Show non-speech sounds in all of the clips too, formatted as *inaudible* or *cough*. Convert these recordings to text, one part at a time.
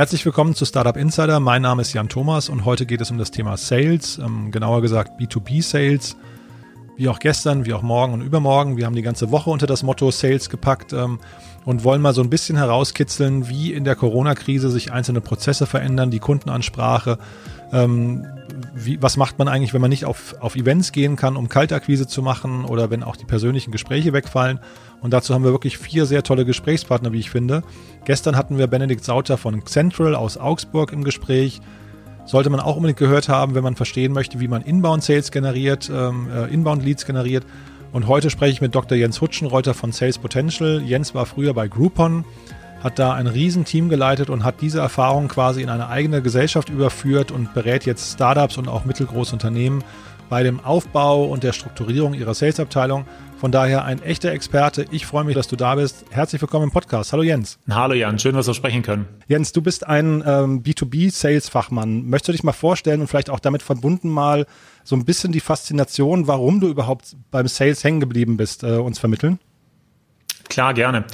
Herzlich willkommen zu Startup Insider. Mein Name ist Jan Thomas und heute geht es um das Thema Sales, ähm, genauer gesagt B2B Sales. Wie auch gestern, wie auch morgen und übermorgen. Wir haben die ganze Woche unter das Motto Sales gepackt ähm, und wollen mal so ein bisschen herauskitzeln, wie in der Corona-Krise sich einzelne Prozesse verändern, die Kundenansprache. Ähm, wie, was macht man eigentlich, wenn man nicht auf, auf Events gehen kann, um Kaltakquise zu machen oder wenn auch die persönlichen Gespräche wegfallen? Und dazu haben wir wirklich vier sehr tolle Gesprächspartner, wie ich finde. Gestern hatten wir Benedikt Sauter von Central aus Augsburg im Gespräch. Sollte man auch unbedingt gehört haben, wenn man verstehen möchte, wie man Inbound-Sales generiert, ähm, äh, Inbound-Leads generiert. Und heute spreche ich mit Dr. Jens Hutschenreuter von Sales Potential. Jens war früher bei Groupon, hat da ein Riesenteam geleitet und hat diese Erfahrung quasi in eine eigene Gesellschaft überführt und berät jetzt Startups und auch mittelgroße Unternehmen bei dem Aufbau und der Strukturierung ihrer Salesabteilung. Von daher ein echter Experte. Ich freue mich, dass du da bist. Herzlich willkommen im Podcast. Hallo Jens. Hallo Jan, schön, dass wir sprechen können. Jens, du bist ein ähm, B2B-Sales-Fachmann. Möchtest du dich mal vorstellen und vielleicht auch damit verbunden mal so ein bisschen die Faszination, warum du überhaupt beim Sales hängen geblieben bist, äh, uns vermitteln? Klar, gerne.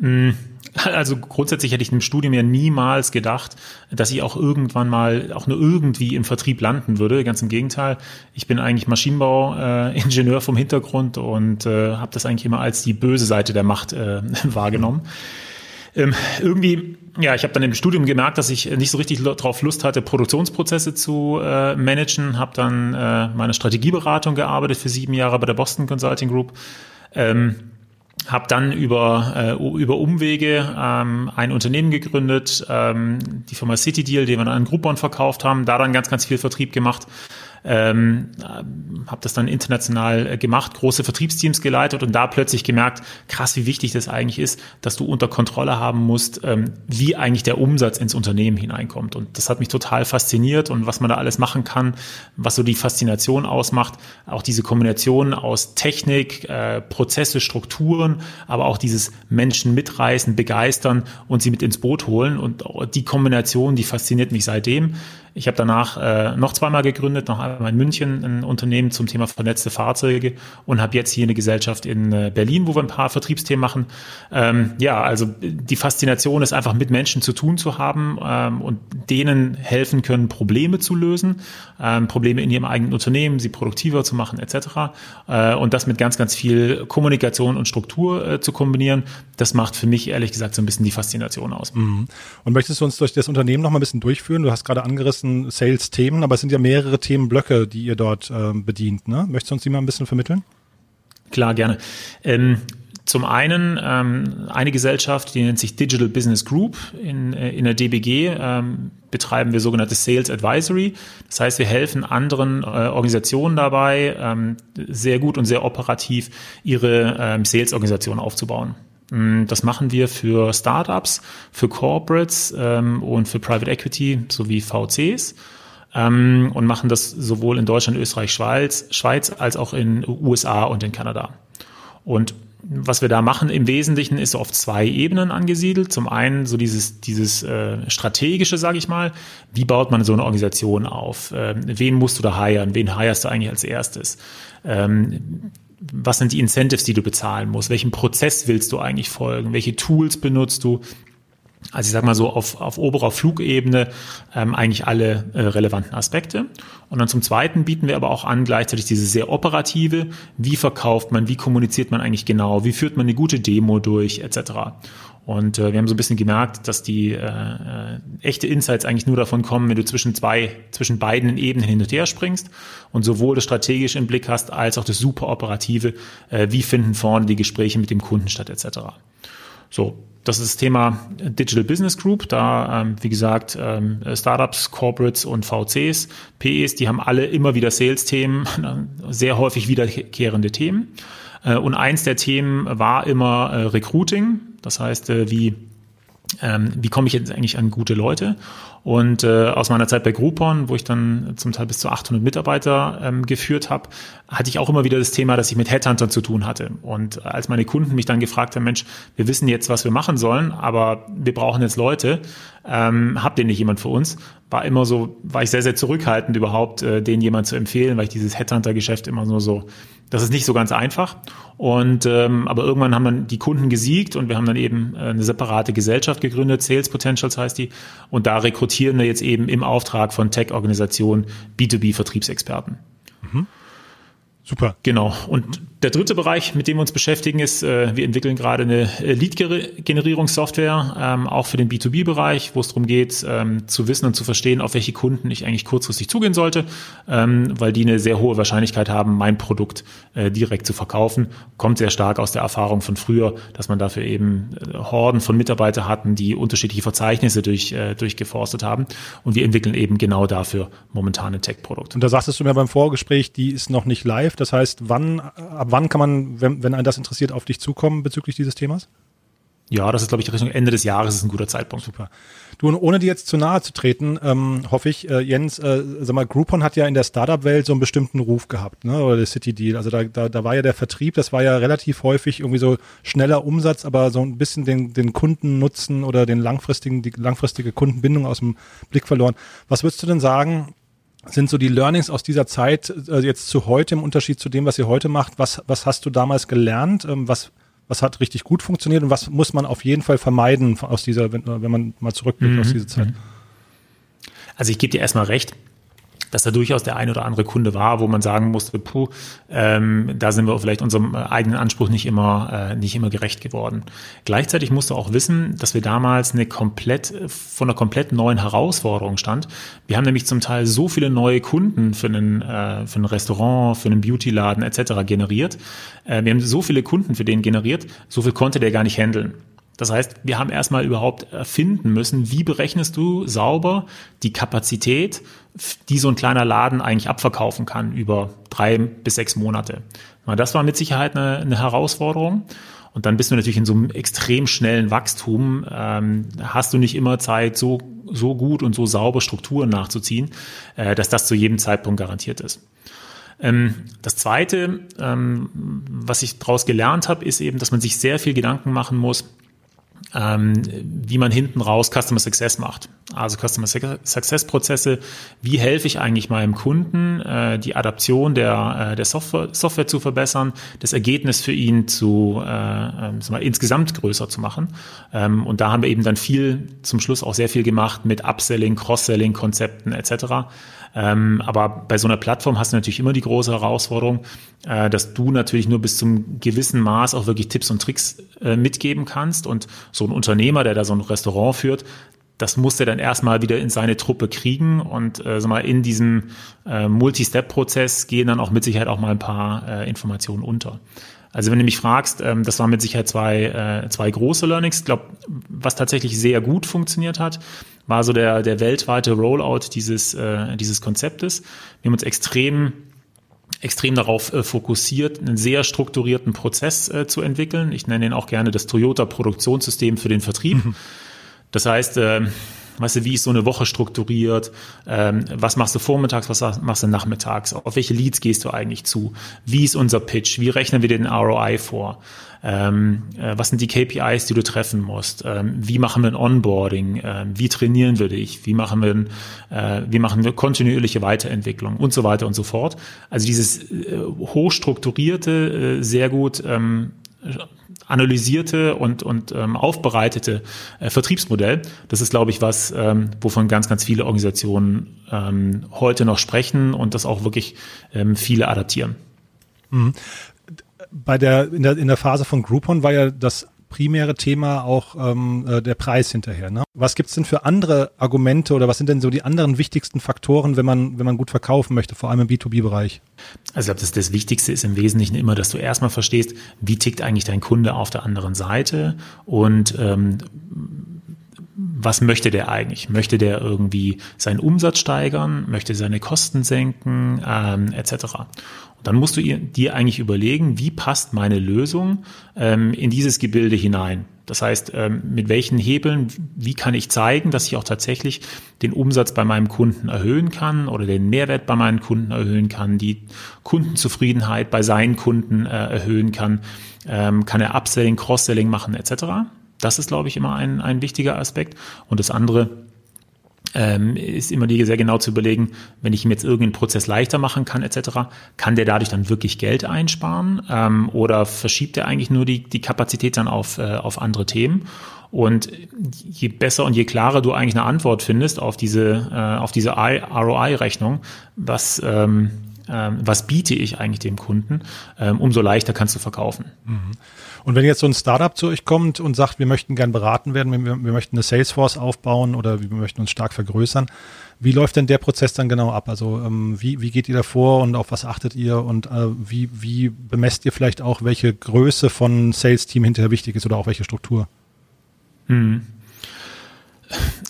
Hm also grundsätzlich hätte ich im Studium ja niemals gedacht, dass ich auch irgendwann mal auch nur irgendwie im Vertrieb landen würde. Ganz im Gegenteil. Ich bin eigentlich Maschinenbauingenieur äh, vom Hintergrund und äh, habe das eigentlich immer als die böse Seite der Macht äh, *laughs* wahrgenommen. Ähm, irgendwie, ja, ich habe dann im Studium gemerkt, dass ich nicht so richtig drauf Lust hatte, Produktionsprozesse zu äh, managen. Habe dann äh, meine Strategieberatung gearbeitet für sieben Jahre bei der Boston Consulting Group. Ähm, habe dann über, äh, über Umwege ähm, ein Unternehmen gegründet, ähm, die Firma City Deal, die wir dann an Groupon verkauft haben, da dann ganz, ganz viel Vertrieb gemacht ähm, habe das dann international äh, gemacht, große Vertriebsteams geleitet und da plötzlich gemerkt, krass, wie wichtig das eigentlich ist, dass du unter Kontrolle haben musst, ähm, wie eigentlich der Umsatz ins Unternehmen hineinkommt. Und das hat mich total fasziniert und was man da alles machen kann, was so die Faszination ausmacht, auch diese Kombination aus Technik, äh, Prozesse, Strukturen, aber auch dieses Menschen mitreißen, begeistern und sie mit ins Boot holen. Und die Kombination, die fasziniert mich seitdem. Ich habe danach äh, noch zweimal gegründet, noch einmal in München ein Unternehmen zum Thema vernetzte Fahrzeuge und habe jetzt hier eine Gesellschaft in äh, Berlin, wo wir ein paar Vertriebsthemen machen. Ähm, ja, also die Faszination ist einfach mit Menschen zu tun zu haben ähm, und denen helfen können, Probleme zu lösen, ähm, Probleme in ihrem eigenen Unternehmen, sie produktiver zu machen etc. Äh, und das mit ganz, ganz viel Kommunikation und Struktur äh, zu kombinieren, das macht für mich ehrlich gesagt so ein bisschen die Faszination aus. Mhm. Und möchtest du uns durch das Unternehmen noch mal ein bisschen durchführen? Du hast gerade angerissen, ganzen Sales-Themen, aber es sind ja mehrere Themenblöcke, die ihr dort äh, bedient. Ne? Möchtest du uns die mal ein bisschen vermitteln? Klar, gerne. Ähm, zum einen ähm, eine Gesellschaft, die nennt sich Digital Business Group. In, äh, in der DBG ähm, betreiben wir sogenannte Sales Advisory. Das heißt, wir helfen anderen äh, Organisationen dabei, ähm, sehr gut und sehr operativ ihre ähm, Sales-Organisation aufzubauen. Mm, das machen wir für Startups, für Corporates ähm, und für Private Equity sowie VCs ähm, und machen das sowohl in Deutschland, Österreich, Schweiz, Schweiz als auch in USA und in Kanada. Und was wir da machen im Wesentlichen ist auf zwei Ebenen angesiedelt. Zum einen so dieses, dieses äh, strategische, sage ich mal. Wie baut man so eine Organisation auf? Ähm, wen musst du da hiren? Wen hirest du eigentlich als erstes? Ähm, was sind die Incentives, die du bezahlen musst? Welchen Prozess willst du eigentlich folgen? Welche Tools benutzt du? Also ich sag mal so auf, auf oberer Flugebene ähm, eigentlich alle äh, relevanten Aspekte. Und dann zum Zweiten bieten wir aber auch an gleichzeitig diese sehr operative, wie verkauft man, wie kommuniziert man eigentlich genau, wie führt man eine gute Demo durch, etc. Und äh, wir haben so ein bisschen gemerkt, dass die äh, äh, echte Insights eigentlich nur davon kommen, wenn du zwischen zwei, zwischen beiden Ebenen hin und her springst und sowohl das strategische im Blick hast, als auch das super operative, äh, wie finden vorne die Gespräche mit dem Kunden statt, etc. So, das ist das Thema Digital Business Group. Da, ähm, wie gesagt, ähm, Startups, Corporates und VCs, PEs, die haben alle immer wieder Sales-Themen, *laughs* sehr häufig wiederkehrende Themen. Äh, und eins der Themen war immer äh, Recruiting. Das heißt, äh, wie, ähm, wie komme ich jetzt eigentlich an gute Leute? Und äh, aus meiner Zeit bei Groupon, wo ich dann zum Teil bis zu 800 Mitarbeiter ähm, geführt habe, hatte ich auch immer wieder das Thema, dass ich mit Headhuntern zu tun hatte. Und als meine Kunden mich dann gefragt haben, Mensch, wir wissen jetzt, was wir machen sollen, aber wir brauchen jetzt Leute, ähm, habt ihr nicht jemand für uns? War immer so, war ich sehr, sehr zurückhaltend überhaupt, äh, den jemand zu empfehlen, weil ich dieses Headhunter-Geschäft immer nur so, das ist nicht so ganz einfach. Und ähm, aber irgendwann haben dann die Kunden gesiegt und wir haben dann eben äh, eine separate Gesellschaft gegründet, Sales Potentials heißt die. Und da rekrutieren wir jetzt eben im Auftrag von Tech-Organisationen B2B-Vertriebsexperten. Mhm. Super. Genau. Und der dritte Bereich, mit dem wir uns beschäftigen, ist, äh, wir entwickeln gerade eine äh, Lead-Generierungssoftware, ähm, auch für den B2B-Bereich, wo es darum geht, ähm, zu wissen und zu verstehen, auf welche Kunden ich eigentlich kurzfristig zugehen sollte, ähm, weil die eine sehr hohe Wahrscheinlichkeit haben, mein Produkt äh, direkt zu verkaufen. Kommt sehr stark aus der Erfahrung von früher, dass man dafür eben Horden von Mitarbeitern hatten, die unterschiedliche Verzeichnisse durch, durchgeforstet haben. Und wir entwickeln eben genau dafür momentan ein Tech-Produkt. Und da sagtest du mir beim Vorgespräch, die ist noch nicht live. Das heißt, wann, ab wann kann man, wenn, wenn einen das interessiert, auf dich zukommen bezüglich dieses Themas? Ja, das ist, glaube ich, Richtung Ende des Jahres ist ein guter Zeitpunkt. Super. Du, und ohne dir jetzt zu nahe zu treten, ähm, hoffe ich, äh, Jens, äh, sag mal, Groupon hat ja in der Startup-Welt so einen bestimmten Ruf gehabt, ne? Oder der City Deal. Also da, da, da war ja der Vertrieb, das war ja relativ häufig irgendwie so schneller Umsatz, aber so ein bisschen den, den Kundennutzen oder den langfristigen, die langfristige Kundenbindung aus dem Blick verloren. Was würdest du denn sagen, sind so die Learnings aus dieser Zeit äh, jetzt zu heute im Unterschied zu dem, was ihr heute macht? Was, was hast du damals gelernt? Ähm, was, was hat richtig gut funktioniert und was muss man auf jeden Fall vermeiden aus dieser, wenn, wenn man mal zurückblickt mhm. aus dieser Zeit? Also ich gebe dir erstmal recht dass da durchaus der ein oder andere Kunde war, wo man sagen musste, puh, ähm, da sind wir vielleicht unserem eigenen Anspruch nicht immer, äh, nicht immer gerecht geworden. Gleichzeitig musst du auch wissen, dass wir damals eine komplett, von einer komplett neuen Herausforderung stand. Wir haben nämlich zum Teil so viele neue Kunden für einen, äh, für ein Restaurant, für einen Beautyladen etc. generiert. Äh, wir haben so viele Kunden für den generiert, so viel konnte der gar nicht handeln. Das heißt, wir haben erstmal überhaupt erfinden müssen, wie berechnest du sauber die Kapazität, die so ein kleiner Laden eigentlich abverkaufen kann über drei bis sechs Monate. Das war mit Sicherheit eine, eine Herausforderung. Und dann bist du natürlich in so einem extrem schnellen Wachstum, ähm, hast du nicht immer Zeit, so, so gut und so sauber Strukturen nachzuziehen, äh, dass das zu jedem Zeitpunkt garantiert ist. Ähm, das Zweite, ähm, was ich daraus gelernt habe, ist eben, dass man sich sehr viel Gedanken machen muss, ähm, wie man hinten raus Customer Success macht. Also Customer Success Prozesse, wie helfe ich eigentlich meinem Kunden, äh, die Adaption der, äh, der Software, Software zu verbessern, das Ergebnis für ihn zu äh, ähm, mal, insgesamt größer zu machen. Ähm, und da haben wir eben dann viel, zum Schluss auch sehr viel gemacht mit Upselling, Cross-Selling, Konzepten etc. Ähm, aber bei so einer Plattform hast du natürlich immer die große Herausforderung, äh, dass du natürlich nur bis zum gewissen Maß auch wirklich Tipps und Tricks äh, mitgeben kannst. Und so ein Unternehmer, der da so ein Restaurant führt, das muss er dann erstmal wieder in seine Truppe kriegen und äh, mal, in diesem äh, Multi-Step-Prozess gehen dann auch mit Sicherheit auch mal ein paar äh, Informationen unter. Also wenn du mich fragst, ähm, das waren mit Sicherheit zwei, äh, zwei große Learnings. Ich glaube, was tatsächlich sehr gut funktioniert hat, war so der, der weltweite Rollout dieses, äh, dieses Konzeptes. Wir haben uns extrem extrem darauf äh, fokussiert, einen sehr strukturierten Prozess äh, zu entwickeln. Ich nenne ihn auch gerne das Toyota Produktionssystem für den Vertrieb. Mhm. Das heißt, äh, Weißt du, wie ist so eine Woche strukturiert? Ähm, was machst du vormittags, was machst du nachmittags? Auf welche Leads gehst du eigentlich zu? Wie ist unser Pitch? Wie rechnen wir den ROI vor? Ähm, äh, was sind die KPIs, die du treffen musst? Ähm, wie machen wir ein Onboarding? Ähm, wie trainieren wir dich? Wie machen wir, äh, wie machen wir kontinuierliche Weiterentwicklung und so weiter und so fort? Also dieses äh, hochstrukturierte, äh, sehr gut ähm, analysierte und, und ähm, aufbereitete äh, Vertriebsmodell. Das ist, glaube ich, was, ähm, wovon ganz, ganz viele Organisationen ähm, heute noch sprechen und das auch wirklich ähm, viele adaptieren. Mhm. Bei der in, der, in der Phase von Groupon war ja das primäre Thema auch ähm, äh, der Preis hinterher. Ne? Was gibt's denn für andere Argumente oder was sind denn so die anderen wichtigsten Faktoren, wenn man, wenn man gut verkaufen möchte, vor allem im B2B-Bereich? Also ich glaube, das, das Wichtigste ist im Wesentlichen immer, dass du erstmal verstehst, wie tickt eigentlich dein Kunde auf der anderen Seite und ähm, was möchte der eigentlich? Möchte der irgendwie seinen Umsatz steigern? Möchte seine Kosten senken? Ähm, etc. Und dann musst du dir eigentlich überlegen, wie passt meine Lösung ähm, in dieses Gebilde hinein. Das heißt, ähm, mit welchen Hebeln, wie kann ich zeigen, dass ich auch tatsächlich den Umsatz bei meinem Kunden erhöhen kann oder den Mehrwert bei meinen Kunden erhöhen kann, die Kundenzufriedenheit bei seinen Kunden äh, erhöhen kann, ähm, kann er Upselling, Cross-Selling machen etc. Das ist, glaube ich, immer ein, ein wichtiger Aspekt. Und das andere ähm, ist immer die sehr genau zu überlegen, wenn ich ihm jetzt irgendeinen Prozess leichter machen kann etc., kann der dadurch dann wirklich Geld einsparen ähm, oder verschiebt er eigentlich nur die, die Kapazität dann auf, äh, auf andere Themen? Und je besser und je klarer du eigentlich eine Antwort findest auf diese, äh, auf diese ROI-Rechnung, was, ähm, was biete ich eigentlich dem Kunden, ähm, umso leichter kannst du verkaufen. Mhm. Und wenn jetzt so ein Startup zu euch kommt und sagt, wir möchten gern beraten werden, wir, wir möchten eine Salesforce aufbauen oder wir möchten uns stark vergrößern, wie läuft denn der Prozess dann genau ab? Also ähm, wie, wie geht ihr da vor und auf was achtet ihr und äh, wie, wie bemesst ihr vielleicht auch, welche Größe von Sales-Team hinterher wichtig ist oder auch welche Struktur? Mhm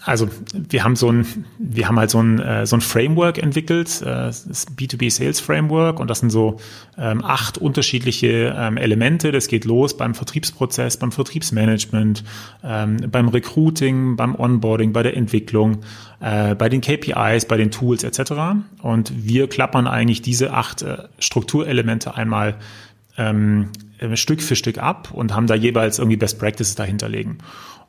also wir haben so ein, wir haben halt so ein, äh, so ein Framework entwickelt, äh, das B2B Sales Framework und das sind so ähm, acht unterschiedliche ähm, Elemente. Das geht los beim Vertriebsprozess, beim Vertriebsmanagement, ähm, beim Recruiting, beim Onboarding, bei der Entwicklung, äh, bei den KPIs, bei den Tools etc. Und wir klappern eigentlich diese acht Strukturelemente einmal Stück für Stück ab und haben da jeweils irgendwie Best Practices dahinterlegen.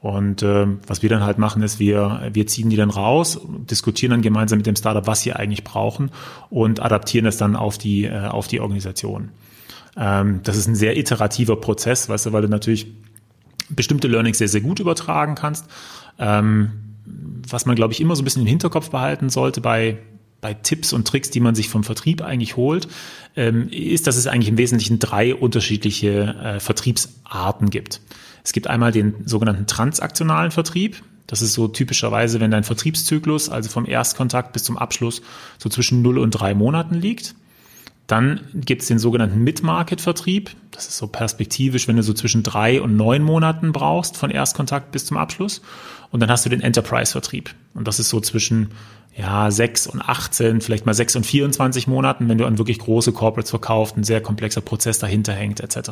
Und äh, was wir dann halt machen, ist, wir, wir ziehen die dann raus, diskutieren dann gemeinsam mit dem Startup, was sie eigentlich brauchen und adaptieren es dann auf die, äh, auf die Organisation. Ähm, das ist ein sehr iterativer Prozess, weißt du, weil du natürlich bestimmte Learnings sehr, sehr gut übertragen kannst. Ähm, was man, glaube ich, immer so ein bisschen im Hinterkopf behalten sollte bei, bei Tipps und Tricks, die man sich vom Vertrieb eigentlich holt, ähm, ist, dass es eigentlich im Wesentlichen drei unterschiedliche äh, Vertriebsarten gibt. Es gibt einmal den sogenannten transaktionalen Vertrieb. Das ist so typischerweise, wenn dein Vertriebszyklus, also vom Erstkontakt bis zum Abschluss, so zwischen 0 und 3 Monaten liegt. Dann gibt es den sogenannten Mid-Market-Vertrieb. Das ist so perspektivisch, wenn du so zwischen drei und neun Monaten brauchst, von Erstkontakt bis zum Abschluss. Und dann hast du den Enterprise-Vertrieb. Und das ist so zwischen ja, sechs und 18, vielleicht mal sechs und 24 Monaten, wenn du an wirklich große Corporates verkaufst, ein sehr komplexer Prozess dahinter hängt, etc.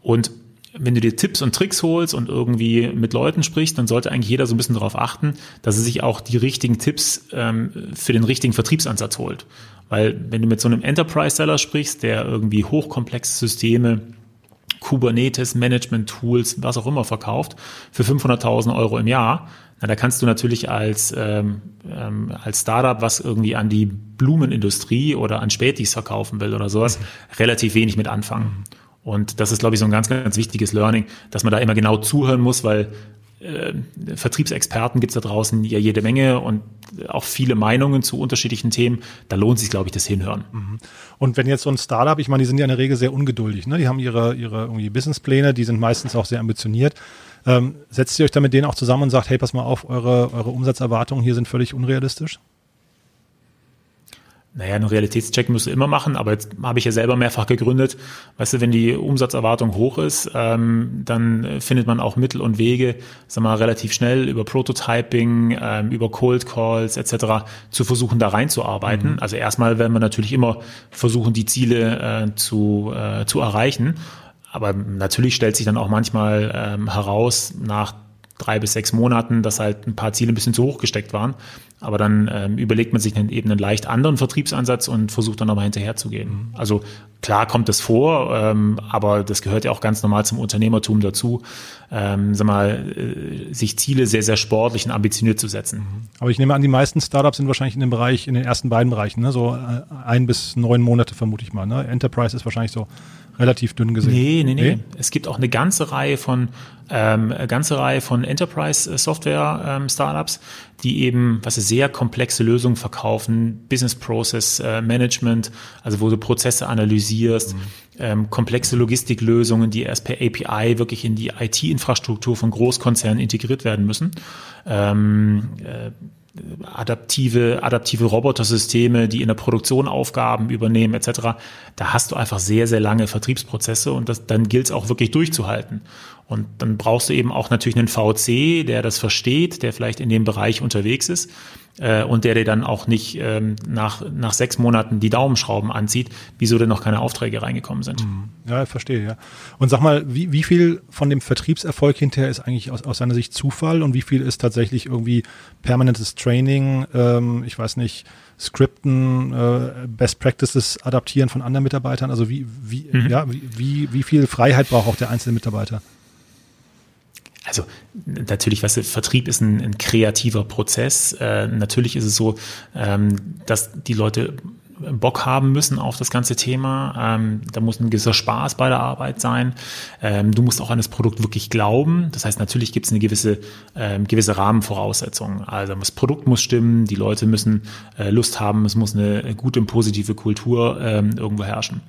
Und wenn du dir Tipps und Tricks holst und irgendwie mit Leuten sprichst, dann sollte eigentlich jeder so ein bisschen darauf achten, dass er sich auch die richtigen Tipps ähm, für den richtigen Vertriebsansatz holt. Weil wenn du mit so einem Enterprise-Seller sprichst, der irgendwie hochkomplexe Systeme, Kubernetes, Management-Tools, was auch immer verkauft, für 500.000 Euro im Jahr, na, da kannst du natürlich als, ähm, ähm, als Startup, was irgendwie an die Blumenindustrie oder an Spätis verkaufen will oder sowas, mhm. relativ wenig mit anfangen. Und das ist, glaube ich, so ein ganz, ganz wichtiges Learning, dass man da immer genau zuhören muss, weil äh, Vertriebsexperten gibt es da draußen ja jede Menge und auch viele Meinungen zu unterschiedlichen Themen. Da lohnt sich, glaube ich, das Hinhören. Mhm. Und wenn jetzt so ein Startup, ich meine, die sind ja in der Regel sehr ungeduldig, ne? Die haben ihre, ihre irgendwie Businesspläne, die sind meistens auch sehr ambitioniert. Ähm, setzt ihr euch da mit denen auch zusammen und sagt, hey, pass mal auf, eure, eure Umsatzerwartungen hier sind völlig unrealistisch? Naja, einen Realitätscheck musst du immer machen, aber jetzt habe ich ja selber mehrfach gegründet. Weißt du, wenn die Umsatzerwartung hoch ist, ähm, dann findet man auch Mittel und Wege, sag mal, relativ schnell über Prototyping, ähm, über Cold Calls etc. zu versuchen, da reinzuarbeiten. Mhm. Also erstmal werden wir natürlich immer versuchen, die Ziele äh, zu, äh, zu erreichen. Aber natürlich stellt sich dann auch manchmal ähm, heraus, nach drei bis sechs Monaten, dass halt ein paar Ziele ein bisschen zu hoch gesteckt waren. Aber dann ähm, überlegt man sich dann eben einen leicht anderen Vertriebsansatz und versucht dann nochmal hinterherzugehen. Mhm. Also klar kommt das vor, ähm, aber das gehört ja auch ganz normal zum Unternehmertum dazu, ähm, sag mal, äh, sich Ziele sehr, sehr sportlich und ambitioniert zu setzen. Mhm. Aber ich nehme an, die meisten Startups sind wahrscheinlich in dem Bereich, in den ersten beiden Bereichen, ne? so äh, ein bis neun Monate vermute ich mal. Ne? Enterprise ist wahrscheinlich so relativ dünn gesehen. Nee, nee, nee, nee. Es gibt auch eine ganze Reihe von ähm, ganze Reihe von Enterprise Software ähm, Startups, die eben was sehr komplexe Lösungen verkaufen, Business Process äh, Management, also wo du Prozesse analysierst, mhm. ähm, komplexe Logistiklösungen, die erst per API wirklich in die IT-Infrastruktur von Großkonzernen integriert werden müssen. Ähm, äh, adaptive, adaptive Robotersysteme, die in der Produktion Aufgaben übernehmen, etc. Da hast du einfach sehr, sehr lange Vertriebsprozesse und das, dann gilt es auch wirklich durchzuhalten. Und dann brauchst du eben auch natürlich einen VC, der das versteht, der vielleicht in dem Bereich unterwegs ist äh, und der dir dann auch nicht ähm, nach, nach sechs Monaten die Daumenschrauben anzieht, wieso denn noch keine Aufträge reingekommen sind. Mhm. Ja, verstehe, ja. Und sag mal, wie, wie viel von dem Vertriebserfolg hinterher ist eigentlich aus, aus seiner Sicht Zufall und wie viel ist tatsächlich irgendwie permanentes Training, ähm, ich weiß nicht, Skripten, äh, Best Practices adaptieren von anderen Mitarbeitern? Also wie, wie, mhm. ja, wie, wie, wie viel Freiheit braucht auch der einzelne Mitarbeiter? Also natürlich, weißt du, Vertrieb ist ein, ein kreativer Prozess. Äh, natürlich ist es so, ähm, dass die Leute Bock haben müssen auf das ganze Thema. Ähm, da muss ein gewisser Spaß bei der Arbeit sein. Ähm, du musst auch an das Produkt wirklich glauben. Das heißt, natürlich gibt es eine gewisse, ähm, gewisse Rahmenvoraussetzung. Also das Produkt muss stimmen, die Leute müssen äh, Lust haben, es muss eine gute und positive Kultur ähm, irgendwo herrschen.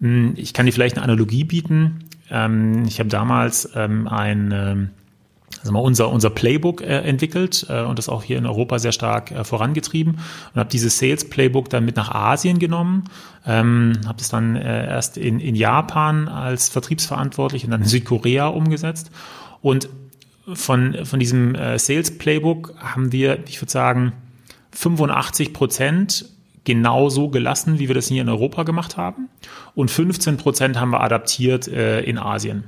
Hm, ich kann dir vielleicht eine Analogie bieten. Ähm, ich habe damals ähm, ein also unser, unser Playbook äh, entwickelt äh, und das auch hier in Europa sehr stark äh, vorangetrieben und habe dieses Sales Playbook dann mit nach Asien genommen, ähm, habe es dann erst in, in Japan als Vertriebsverantwortlich und dann in Südkorea umgesetzt und von, von diesem Sales Playbook haben wir, ich würde sagen, 85 Prozent genauso gelassen, wie wir das hier in Europa gemacht haben und 15 Prozent haben wir adaptiert äh, in Asien.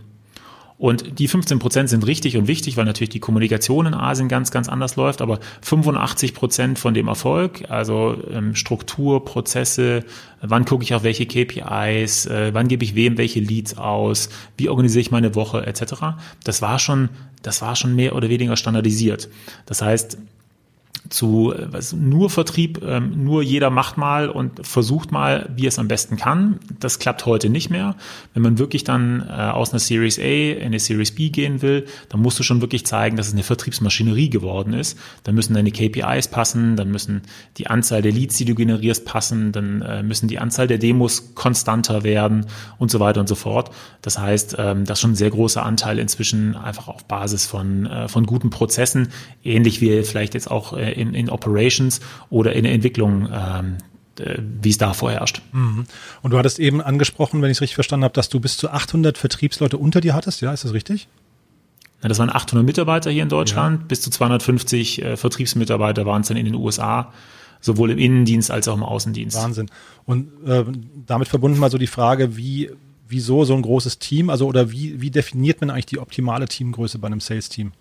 Und die 15 Prozent sind richtig und wichtig, weil natürlich die Kommunikation in Asien ganz, ganz anders läuft. Aber 85 Prozent von dem Erfolg, also ähm, Struktur, Prozesse, wann gucke ich auf welche KPIs, äh, wann gebe ich wem welche Leads aus, wie organisiere ich meine Woche etc. Das war schon, das war schon mehr oder weniger standardisiert. Das heißt, zu was, nur Vertrieb, ähm, nur jeder macht mal und versucht mal, wie es am besten kann. Das klappt heute nicht mehr. Wenn man wirklich dann äh, aus einer Series A in eine Series B gehen will, dann musst du schon wirklich zeigen, dass es eine Vertriebsmaschinerie geworden ist. Dann müssen deine KPIs passen, dann müssen die Anzahl der Leads, die du generierst, passen, dann äh, müssen die Anzahl der Demos konstanter werden und so weiter und so fort. Das heißt, ähm, das ist schon ein sehr großer Anteil inzwischen einfach auf Basis von, äh, von guten Prozessen, ähnlich wie vielleicht jetzt auch äh, in, in Operations oder in der Entwicklung ähm, äh, wie es da vorherrscht. Mhm. Und du hattest eben angesprochen, wenn ich es richtig verstanden habe, dass du bis zu 800 Vertriebsleute unter dir hattest. Ja, ist das richtig? Ja, das waren 800 Mitarbeiter hier in Deutschland. Ja. Bis zu 250 äh, Vertriebsmitarbeiter waren es dann in den USA, sowohl im Innendienst als auch im Außendienst. Wahnsinn. Und äh, damit verbunden mal so die Frage, wie, wieso so ein großes Team? Also oder wie, wie definiert man eigentlich die optimale Teamgröße bei einem Sales-Team?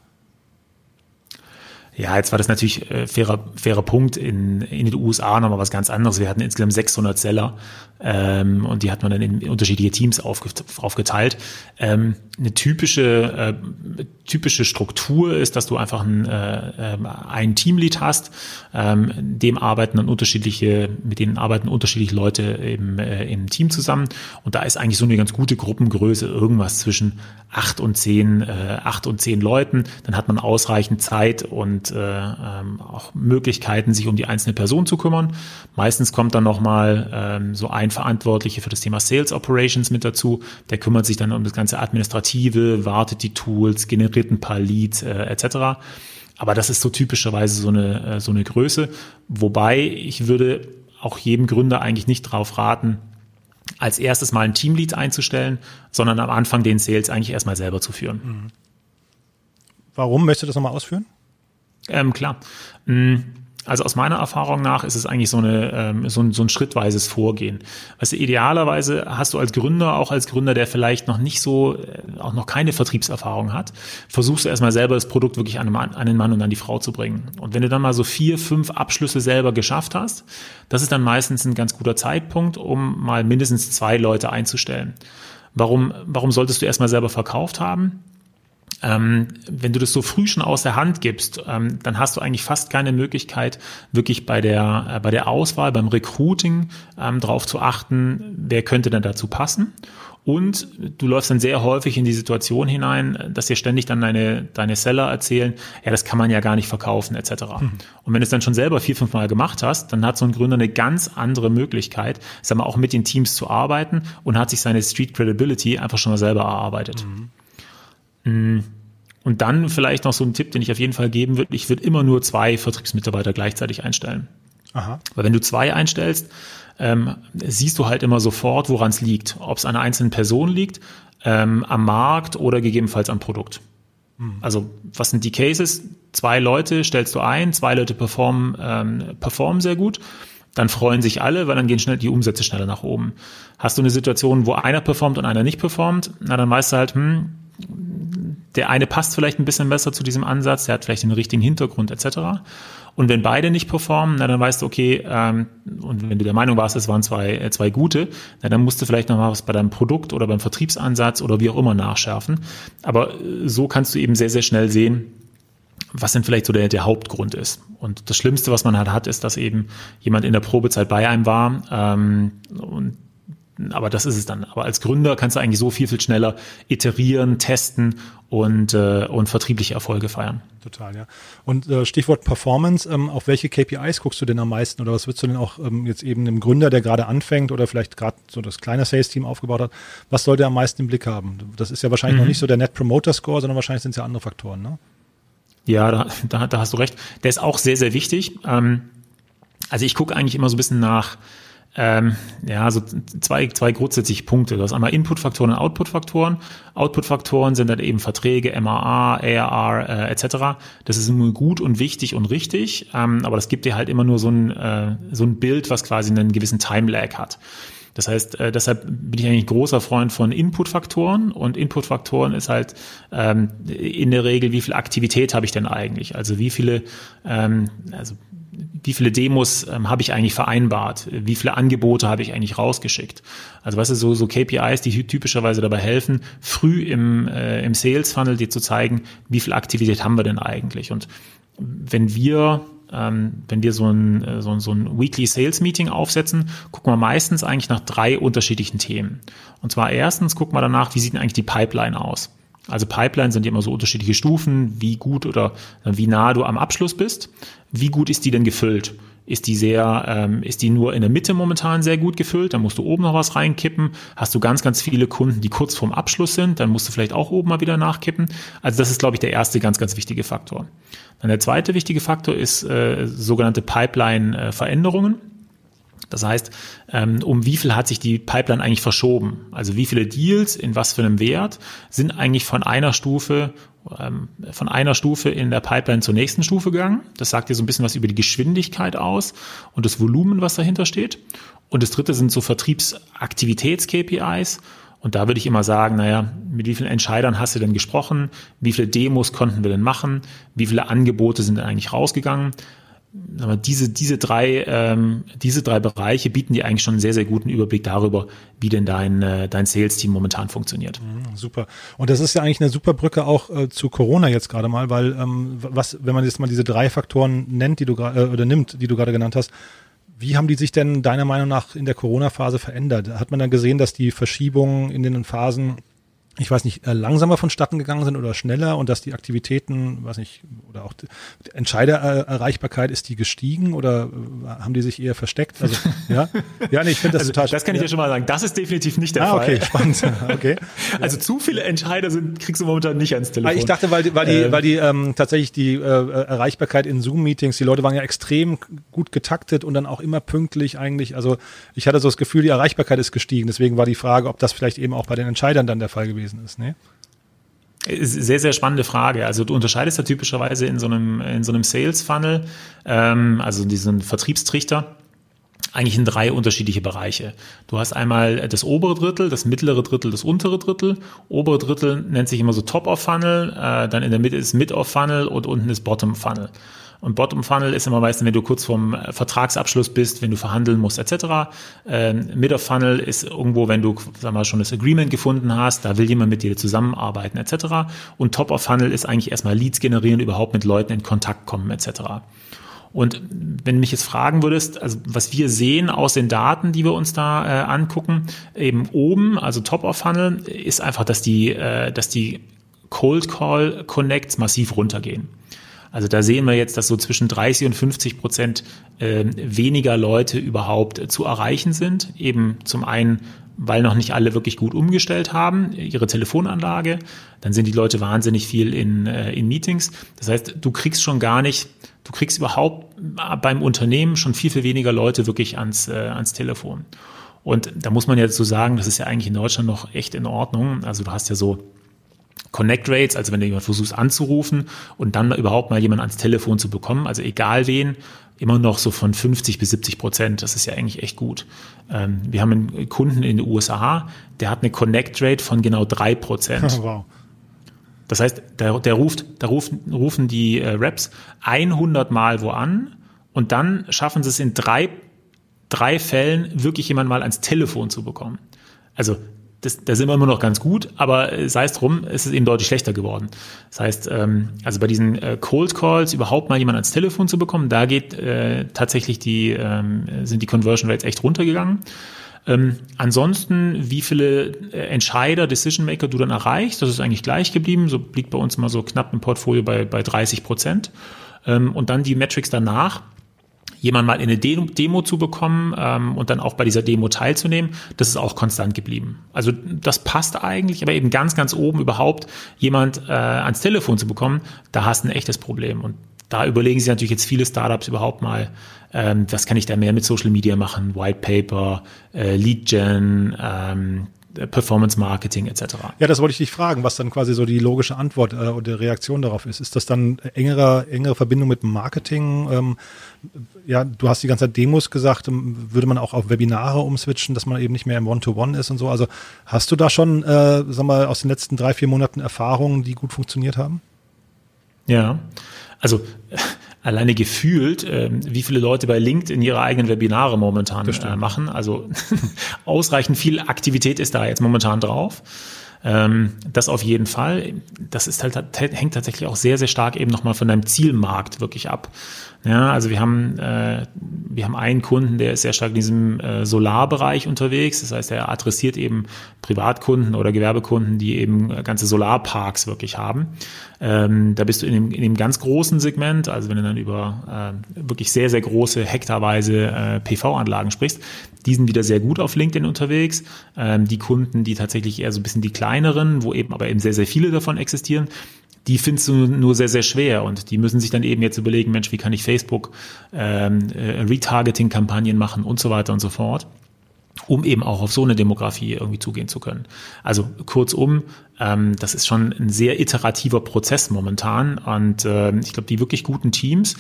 Ja, jetzt war das natürlich äh, fairer, fairer Punkt. In, in den USA nochmal was ganz anderes. Wir hatten insgesamt 600 Seller ähm, und die hat man dann in unterschiedliche Teams aufgeteilt. Ähm, eine typische, äh, typische Struktur ist, dass du einfach ein, äh, ähm, ein Teamlead hast, ähm, dem arbeiten dann unterschiedliche, mit denen arbeiten unterschiedliche Leute im, äh, im Team zusammen und da ist eigentlich so eine ganz gute Gruppengröße, irgendwas zwischen acht und zehn, äh, acht und zehn Leuten. Dann hat man ausreichend Zeit und äh, ähm, auch Möglichkeiten, sich um die einzelne Person zu kümmern. Meistens kommt dann nochmal ähm, so ein Verantwortlicher für das Thema Sales Operations mit dazu. Der kümmert sich dann um das ganze Administrative, wartet die Tools, generiert ein paar Leads äh, etc. Aber das ist so typischerweise so eine, äh, so eine Größe. Wobei ich würde auch jedem Gründer eigentlich nicht drauf raten, als erstes mal ein Teamlead einzustellen, sondern am Anfang den Sales eigentlich erstmal selber zu führen. Mhm. Warum? Möchtest du das nochmal ausführen? Ähm, klar. Mm, also aus meiner Erfahrung nach ist es eigentlich so, eine, ähm, so, ein, so ein schrittweises Vorgehen. Weißt du, idealerweise hast du als Gründer, auch als Gründer, der vielleicht noch nicht so, äh, auch noch keine Vertriebserfahrung hat, versuchst du erstmal selber das Produkt wirklich an, an den Mann und an die Frau zu bringen. Und wenn du dann mal so vier, fünf Abschlüsse selber geschafft hast, das ist dann meistens ein ganz guter Zeitpunkt, um mal mindestens zwei Leute einzustellen. Warum, warum solltest du erstmal selber verkauft haben? Ähm, wenn du das so früh schon aus der Hand gibst, ähm, dann hast du eigentlich fast keine Möglichkeit, wirklich bei der, äh, bei der Auswahl, beim Recruiting ähm, darauf zu achten, wer könnte denn dazu passen. Und du läufst dann sehr häufig in die Situation hinein, dass dir ständig dann deine, deine Seller erzählen, ja, das kann man ja gar nicht verkaufen, etc. Mhm. Und wenn du es dann schon selber vier, fünf Mal gemacht hast, dann hat so ein Gründer eine ganz andere Möglichkeit, sag mal, auch mit den Teams zu arbeiten und hat sich seine Street Credibility einfach schon mal selber erarbeitet. Mhm. Mm. Und dann vielleicht noch so ein Tipp, den ich auf jeden Fall geben würde. Ich würde immer nur zwei Vertriebsmitarbeiter gleichzeitig einstellen. Aha. Weil wenn du zwei einstellst, ähm, siehst du halt immer sofort, woran es liegt. Ob es an einer einzelnen Person liegt, ähm, am Markt oder gegebenenfalls am Produkt. Mhm. Also was sind die Cases? Zwei Leute stellst du ein, zwei Leute performen, ähm, performen sehr gut. Dann freuen sich alle, weil dann gehen schnell die Umsätze schneller nach oben. Hast du eine Situation, wo einer performt und einer nicht performt, na dann weißt du halt, hm, der eine passt vielleicht ein bisschen besser zu diesem Ansatz, der hat vielleicht den richtigen Hintergrund etc. Und wenn beide nicht performen, na, dann weißt du, okay, ähm, und wenn du der Meinung warst, es waren zwei, äh, zwei gute, na, dann musst du vielleicht noch mal was bei deinem Produkt oder beim Vertriebsansatz oder wie auch immer nachschärfen. Aber äh, so kannst du eben sehr, sehr schnell sehen, was denn vielleicht so der, der Hauptgrund ist. Und das Schlimmste, was man halt hat, ist, dass eben jemand in der Probezeit bei einem war ähm, und aber das ist es dann. Aber als Gründer kannst du eigentlich so viel, viel schneller iterieren, testen und, äh, und vertriebliche Erfolge feiern. Total, ja. Und äh, Stichwort Performance, ähm, auf welche KPIs guckst du denn am meisten oder was würdest du denn auch ähm, jetzt eben einem Gründer, der gerade anfängt oder vielleicht gerade so das kleine Sales-Team aufgebaut hat, was sollte er am meisten im Blick haben? Das ist ja wahrscheinlich mhm. noch nicht so der Net Promoter Score, sondern wahrscheinlich sind es ja andere Faktoren, ne? Ja, da, da, da hast du recht. Der ist auch sehr, sehr wichtig. Ähm, also ich gucke eigentlich immer so ein bisschen nach, ähm, ja, so zwei, zwei grundsätzliche Punkte. Du hast einmal Input-Faktoren und Output-Faktoren. Output-Faktoren sind dann eben Verträge, MAA, ARR äh, etc. Das ist immer gut und wichtig und richtig, ähm, aber das gibt dir halt immer nur so ein, äh, so ein Bild, was quasi einen gewissen Time-Lag hat. Das heißt, äh, deshalb bin ich eigentlich großer Freund von Input-Faktoren und Input-Faktoren ist halt ähm, in der Regel, wie viel Aktivität habe ich denn eigentlich? Also wie viele, ähm, also wie viele Demos ähm, habe ich eigentlich vereinbart? Wie viele Angebote habe ich eigentlich rausgeschickt? Also was ist so, so KPIs, die typischerweise dabei helfen, früh im, äh, im Sales Funnel dir zu zeigen, wie viel Aktivität haben wir denn eigentlich? Und wenn wir ähm, wenn wir so ein, äh, so, ein, so ein Weekly Sales Meeting aufsetzen, gucken wir meistens eigentlich nach drei unterschiedlichen Themen. Und zwar erstens gucken wir danach, wie sieht denn eigentlich die Pipeline aus? Also Pipeline sind ja immer so unterschiedliche Stufen, wie gut oder äh, wie nah du am Abschluss bist. Wie gut ist die denn gefüllt? Ist die sehr, ähm, ist die nur in der Mitte momentan sehr gut gefüllt? Dann musst du oben noch was reinkippen. Hast du ganz, ganz viele Kunden, die kurz vorm Abschluss sind, dann musst du vielleicht auch oben mal wieder nachkippen. Also das ist, glaube ich, der erste ganz, ganz wichtige Faktor. Dann der zweite wichtige Faktor ist äh, sogenannte Pipeline-Veränderungen. Das heißt, ähm, um wie viel hat sich die Pipeline eigentlich verschoben? Also wie viele Deals in was für einem Wert sind eigentlich von einer Stufe ähm, von einer Stufe in der Pipeline zur nächsten Stufe gegangen. Das sagt dir so ein bisschen was über die Geschwindigkeit aus und das Volumen, was dahinter steht. Und das dritte sind so Vertriebsaktivitäts-KPIs. Und da würde ich immer sagen, naja, mit wie vielen Entscheidern hast du denn gesprochen? Wie viele Demos konnten wir denn machen? Wie viele Angebote sind denn eigentlich rausgegangen? Aber diese, diese drei, ähm, diese drei Bereiche bieten dir eigentlich schon einen sehr, sehr guten Überblick darüber, wie denn dein, äh, dein Sales-Team momentan funktioniert. Mhm, super. Und das ist ja eigentlich eine super Brücke auch äh, zu Corona jetzt gerade mal, weil ähm, was, wenn man jetzt mal diese drei Faktoren nennt, die du äh, oder nimmt, die du gerade genannt hast, wie haben die sich denn deiner Meinung nach in der Corona-Phase verändert? Hat man dann gesehen, dass die Verschiebungen in den Phasen ich weiß nicht, äh, langsamer vonstatten gegangen sind oder schneller und dass die Aktivitäten, weiß nicht, oder auch Entscheidererreichbarkeit, ist die gestiegen oder äh, haben die sich eher versteckt? Also, *laughs* ja, ja, nee, ich finde das also, total Das kann ich dir schon mal sagen. Das ist definitiv nicht der ah, Fall. okay, spannend. *laughs* Okay. Also zu viele Entscheider sind, kriegst du momentan nicht ans Telefon. Ich dachte, weil, die, weil die, ähm, weil die ähm, tatsächlich die äh, Erreichbarkeit in Zoom-Meetings, die Leute waren ja extrem gut getaktet und dann auch immer pünktlich eigentlich. Also ich hatte so das Gefühl, die Erreichbarkeit ist gestiegen. Deswegen war die Frage, ob das vielleicht eben auch bei den Entscheidern dann der Fall gewesen gewesen ist, ne? Sehr, sehr spannende Frage. Also du unterscheidest ja typischerweise in so einem, in so einem Sales-Funnel, ähm, also diesen Vertriebstrichter, eigentlich in drei unterschiedliche Bereiche. Du hast einmal das obere Drittel, das mittlere Drittel, das untere Drittel. Obere Drittel nennt sich immer so Top-of-Funnel, äh, dann in der Mitte ist Mid-of-Funnel und unten ist Bottom-Funnel. Und Bottom Funnel ist immer meistens, wenn du kurz vorm äh, Vertragsabschluss bist, wenn du verhandeln musst, etc. Ähm, Mid of Funnel ist irgendwo, wenn du, sag mal, schon das Agreement gefunden hast, da will jemand mit dir zusammenarbeiten, etc. Und Top of Funnel ist eigentlich erstmal Leads generieren, überhaupt mit Leuten in Kontakt kommen, etc. Und wenn du mich jetzt fragen würdest, also was wir sehen aus den Daten, die wir uns da äh, angucken, eben oben, also Top of Funnel, ist einfach, dass die, äh, dass die Cold Call Connects massiv runtergehen. Also da sehen wir jetzt, dass so zwischen 30 und 50 Prozent äh, weniger Leute überhaupt äh, zu erreichen sind. Eben zum einen, weil noch nicht alle wirklich gut umgestellt haben, ihre Telefonanlage. Dann sind die Leute wahnsinnig viel in, äh, in Meetings. Das heißt, du kriegst schon gar nicht, du kriegst überhaupt beim Unternehmen schon viel, viel weniger Leute wirklich ans, äh, ans Telefon. Und da muss man jetzt so sagen, das ist ja eigentlich in Deutschland noch echt in Ordnung. Also du hast ja so Connect Rates, also wenn du jemand versuchst anzurufen und dann überhaupt mal jemand ans Telefon zu bekommen, also egal wen, immer noch so von 50 bis 70 Prozent. Das ist ja eigentlich echt gut. Ähm, wir haben einen Kunden in den USA, der hat eine Connect Rate von genau drei Prozent. *laughs* Wow. Das heißt, der, der ruft, da rufen, rufen die äh, Raps 100 Mal wo an und dann schaffen sie es in drei, drei Fällen wirklich jemand mal ans Telefon zu bekommen. Also das, da sind wir immer noch ganz gut, aber äh, sei es drum, ist es eben deutlich schlechter geworden. Das heißt, ähm, also bei diesen äh, Cold Calls überhaupt mal jemand ans Telefon zu bekommen, da geht äh, tatsächlich die, ähm, sind die Conversion Rates echt runtergegangen. Ähm, ansonsten, wie viele äh, Entscheider, Decision Maker du dann erreichst, das ist eigentlich gleich geblieben. So liegt bei uns mal so knapp im Portfolio bei, bei 30 Prozent. Ähm, und dann die Metrics danach jemand mal in eine Demo zu bekommen ähm, und dann auch bei dieser Demo teilzunehmen, das ist auch konstant geblieben. Also das passt eigentlich, aber eben ganz, ganz oben überhaupt jemand äh, ans Telefon zu bekommen, da hast du ein echtes Problem. Und da überlegen sich natürlich jetzt viele Startups überhaupt mal, ähm, was kann ich da mehr mit Social Media machen, White Paper, äh, Lead Gen, ähm, Performance Marketing etc. Ja, das wollte ich dich fragen, was dann quasi so die logische Antwort äh, oder Reaktion darauf ist. Ist das dann engere, engere Verbindung mit Marketing? Ähm, ja, du hast die ganze Zeit Demos gesagt, ähm, würde man auch auf Webinare umswitchen, dass man eben nicht mehr im One-to-One -One ist und so. Also hast du da schon, äh, sag mal, aus den letzten drei, vier Monaten Erfahrungen, die gut funktioniert haben? Ja, also alleine gefühlt, äh, wie viele Leute bei LinkedIn ihre eigenen Webinare momentan äh, machen. Also *laughs* ausreichend viel Aktivität ist da jetzt momentan drauf. Ähm, das auf jeden Fall. Das ist halt, hängt tatsächlich auch sehr, sehr stark eben nochmal von deinem Zielmarkt wirklich ab. Ja, also wir haben, äh, wir haben einen Kunden, der ist sehr stark in diesem äh, Solarbereich unterwegs. Das heißt, er adressiert eben Privatkunden oder Gewerbekunden, die eben äh, ganze Solarparks wirklich haben. Ähm, da bist du in dem, in dem ganz großen Segment, also wenn du dann über äh, wirklich sehr, sehr große hektarweise äh, PV-Anlagen sprichst, die sind wieder sehr gut auf LinkedIn unterwegs. Ähm, die Kunden, die tatsächlich eher so ein bisschen die kleineren, wo eben aber eben sehr, sehr viele davon existieren, die findest du nur sehr, sehr schwer und die müssen sich dann eben jetzt überlegen, Mensch, wie kann ich Facebook ähm, äh, Retargeting-Kampagnen machen und so weiter und so fort um eben auch auf so eine Demografie irgendwie zugehen zu können. Also kurzum, ähm, das ist schon ein sehr iterativer Prozess momentan und äh, ich glaube, die wirklich guten Teams,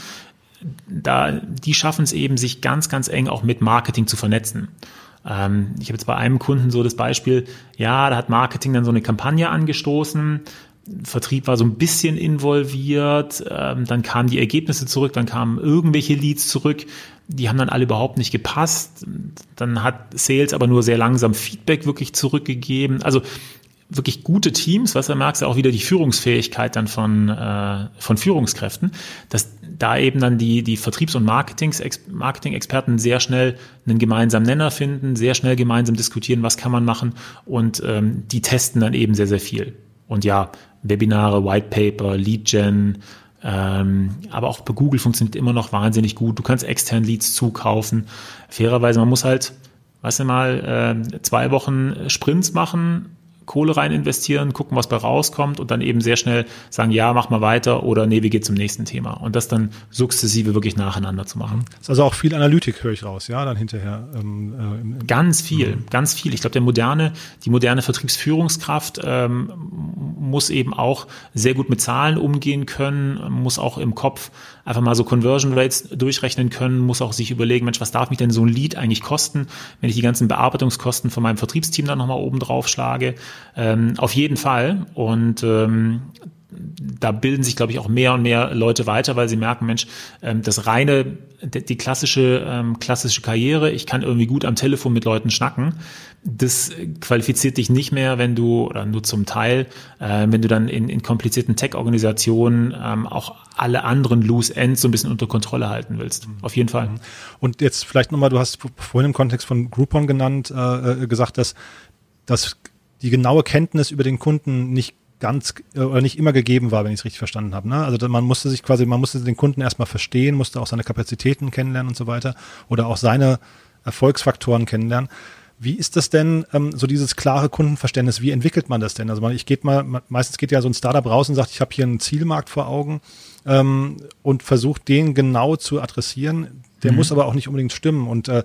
da, die schaffen es eben, sich ganz, ganz eng auch mit Marketing zu vernetzen. Ähm, ich habe jetzt bei einem Kunden so das Beispiel, ja, da hat Marketing dann so eine Kampagne angestoßen, Vertrieb war so ein bisschen involviert, ähm, dann kamen die Ergebnisse zurück, dann kamen irgendwelche Leads zurück, die haben dann alle überhaupt nicht gepasst. Dann hat Sales aber nur sehr langsam Feedback wirklich zurückgegeben. Also wirklich gute Teams, was du merkst, auch wieder die Führungsfähigkeit dann von, äh, von Führungskräften, dass da eben dann die, die Vertriebs- und Marketing-Experten sehr schnell einen gemeinsamen Nenner finden, sehr schnell gemeinsam diskutieren, was kann man machen und ähm, die testen dann eben sehr, sehr viel. Und ja, Webinare, White Paper, Lead Gen, ähm, aber auch bei Google funktioniert immer noch wahnsinnig gut. Du kannst extern Leads zukaufen. Fairerweise, man muss halt, weißt du mal, äh, zwei Wochen Sprints machen, Kohle rein investieren, gucken, was bei rauskommt und dann eben sehr schnell sagen, ja, mach mal weiter oder nee, wir gehen zum nächsten Thema. Und das dann sukzessive wirklich nacheinander zu machen. Das ist also auch viel Analytik, höre ich raus, ja, dann hinterher. Ähm, äh, ganz viel, mhm. ganz viel. Ich glaube, der moderne, die moderne Vertriebsführungskraft ähm, muss eben auch sehr gut mit Zahlen umgehen können, muss auch im Kopf einfach mal so Conversion Rates durchrechnen können, muss auch sich überlegen, Mensch, was darf mich denn so ein Lead eigentlich kosten, wenn ich die ganzen Bearbeitungskosten von meinem Vertriebsteam dann nochmal oben drauf schlage. Ähm, auf jeden Fall. Und ähm, da bilden sich, glaube ich, auch mehr und mehr Leute weiter, weil sie merken, Mensch, ähm, das reine, die klassische, ähm, klassische Karriere, ich kann irgendwie gut am Telefon mit Leuten schnacken, das qualifiziert dich nicht mehr, wenn du, oder nur zum Teil, äh, wenn du dann in, in komplizierten Tech-Organisationen ähm, auch alle anderen Loose Ends so ein bisschen unter Kontrolle halten willst. Auf jeden Fall. Und jetzt vielleicht nochmal, du hast vorhin im Kontext von Groupon genannt, äh, äh gesagt, dass, dass die genaue Kenntnis über den Kunden nicht ganz äh, oder nicht immer gegeben war, wenn ich es richtig verstanden habe. Ne? Also man musste sich quasi, man musste den Kunden erstmal verstehen, musste auch seine Kapazitäten kennenlernen und so weiter oder auch seine Erfolgsfaktoren kennenlernen. Wie ist das denn, ähm, so dieses klare Kundenverständnis, wie entwickelt man das denn? Also man, ich geht mal, meistens geht ja so ein Startup raus und sagt, ich habe hier einen Zielmarkt vor Augen ähm, und versucht den genau zu adressieren. Der mhm. muss aber auch nicht unbedingt stimmen. Und äh,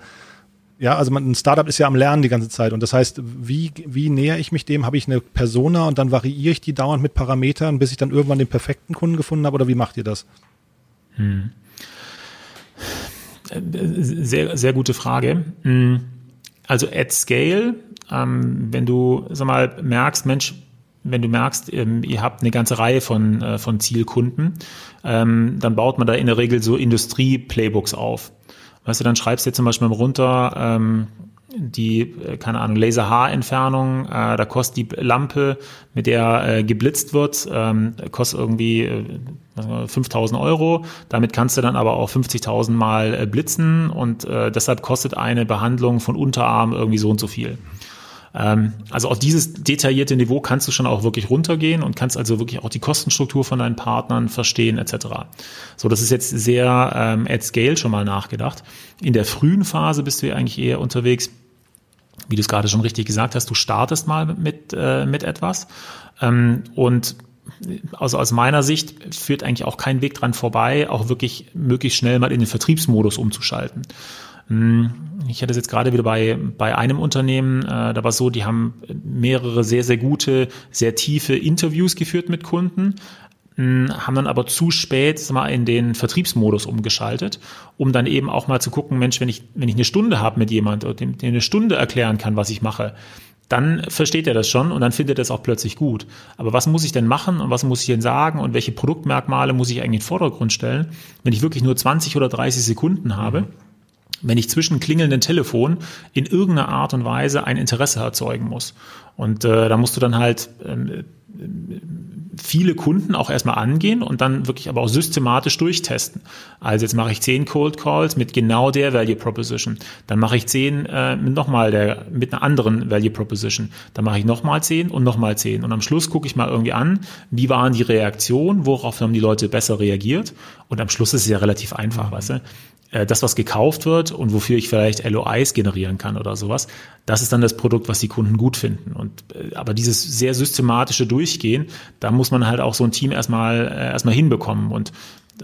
ja, also man, ein Startup ist ja am Lernen die ganze Zeit. Und das heißt, wie, wie näher ich mich dem? Habe ich eine Persona und dann variiere ich die dauernd mit Parametern, bis ich dann irgendwann den perfekten Kunden gefunden habe? Oder wie macht ihr das? Hm. Sehr, sehr gute Frage. Hm. Also at scale, ähm, wenn du sag mal, merkst, Mensch, wenn du merkst, ähm, ihr habt eine ganze Reihe von, äh, von Zielkunden, ähm, dann baut man da in der Regel so Industrie-Playbooks auf. Weißt du, dann schreibst du jetzt zum Beispiel mal runter, ähm, die, äh, keine Ahnung, Laser-Haarentfernung, äh, da kostet die Lampe, mit der äh, geblitzt wird, ähm, kostet irgendwie äh, 5000 Euro. Damit kannst du dann aber auch 50.000 Mal äh, blitzen und äh, deshalb kostet eine Behandlung von Unterarm irgendwie so und so viel. Ähm, also auf dieses detaillierte Niveau kannst du schon auch wirklich runtergehen und kannst also wirklich auch die Kostenstruktur von deinen Partnern verstehen etc. So, das ist jetzt sehr ähm, at scale schon mal nachgedacht. In der frühen Phase bist du ja eigentlich eher unterwegs, wie du es gerade schon richtig gesagt hast, du startest mal mit, äh, mit etwas ähm, und also aus meiner Sicht führt eigentlich auch kein Weg dran vorbei, auch wirklich möglichst schnell mal in den Vertriebsmodus umzuschalten. Hm, ich hatte es jetzt gerade wieder bei, bei einem Unternehmen, äh, da war es so, die haben mehrere sehr, sehr gute, sehr tiefe Interviews geführt mit Kunden, hm, haben dann aber zu spät mal in den Vertriebsmodus umgeschaltet, um dann eben auch mal zu gucken, Mensch, wenn ich, wenn ich eine Stunde habe mit jemand und dem, dem eine Stunde erklären kann, was ich mache, dann versteht er das schon und dann findet er das auch plötzlich gut. Aber was muss ich denn machen und was muss ich denn sagen und welche Produktmerkmale muss ich eigentlich in den Vordergrund stellen, wenn ich wirklich nur 20 oder 30 Sekunden habe? Mhm wenn ich zwischen klingelnden Telefon in irgendeiner Art und Weise ein Interesse erzeugen muss. Und äh, da musst du dann halt ähm, viele Kunden auch erstmal angehen und dann wirklich aber auch systematisch durchtesten. Also jetzt mache ich zehn Cold Calls mit genau der Value Proposition. Dann mache ich zehn äh, nochmal der mit einer anderen Value Proposition. Dann mache ich nochmal zehn und nochmal zehn. Und am Schluss gucke ich mal irgendwie an, wie waren die Reaktionen, worauf haben die Leute besser reagiert. Und am Schluss ist es ja relativ einfach, weißt du? Äh, das, was gekauft wird und wofür ich vielleicht LOIs generieren kann oder sowas, das ist dann das Produkt, was die Kunden gut finden. Und äh, aber dieses sehr systematische Durchgehen, da muss man halt auch so ein Team erstmal äh, erstmal hinbekommen. Und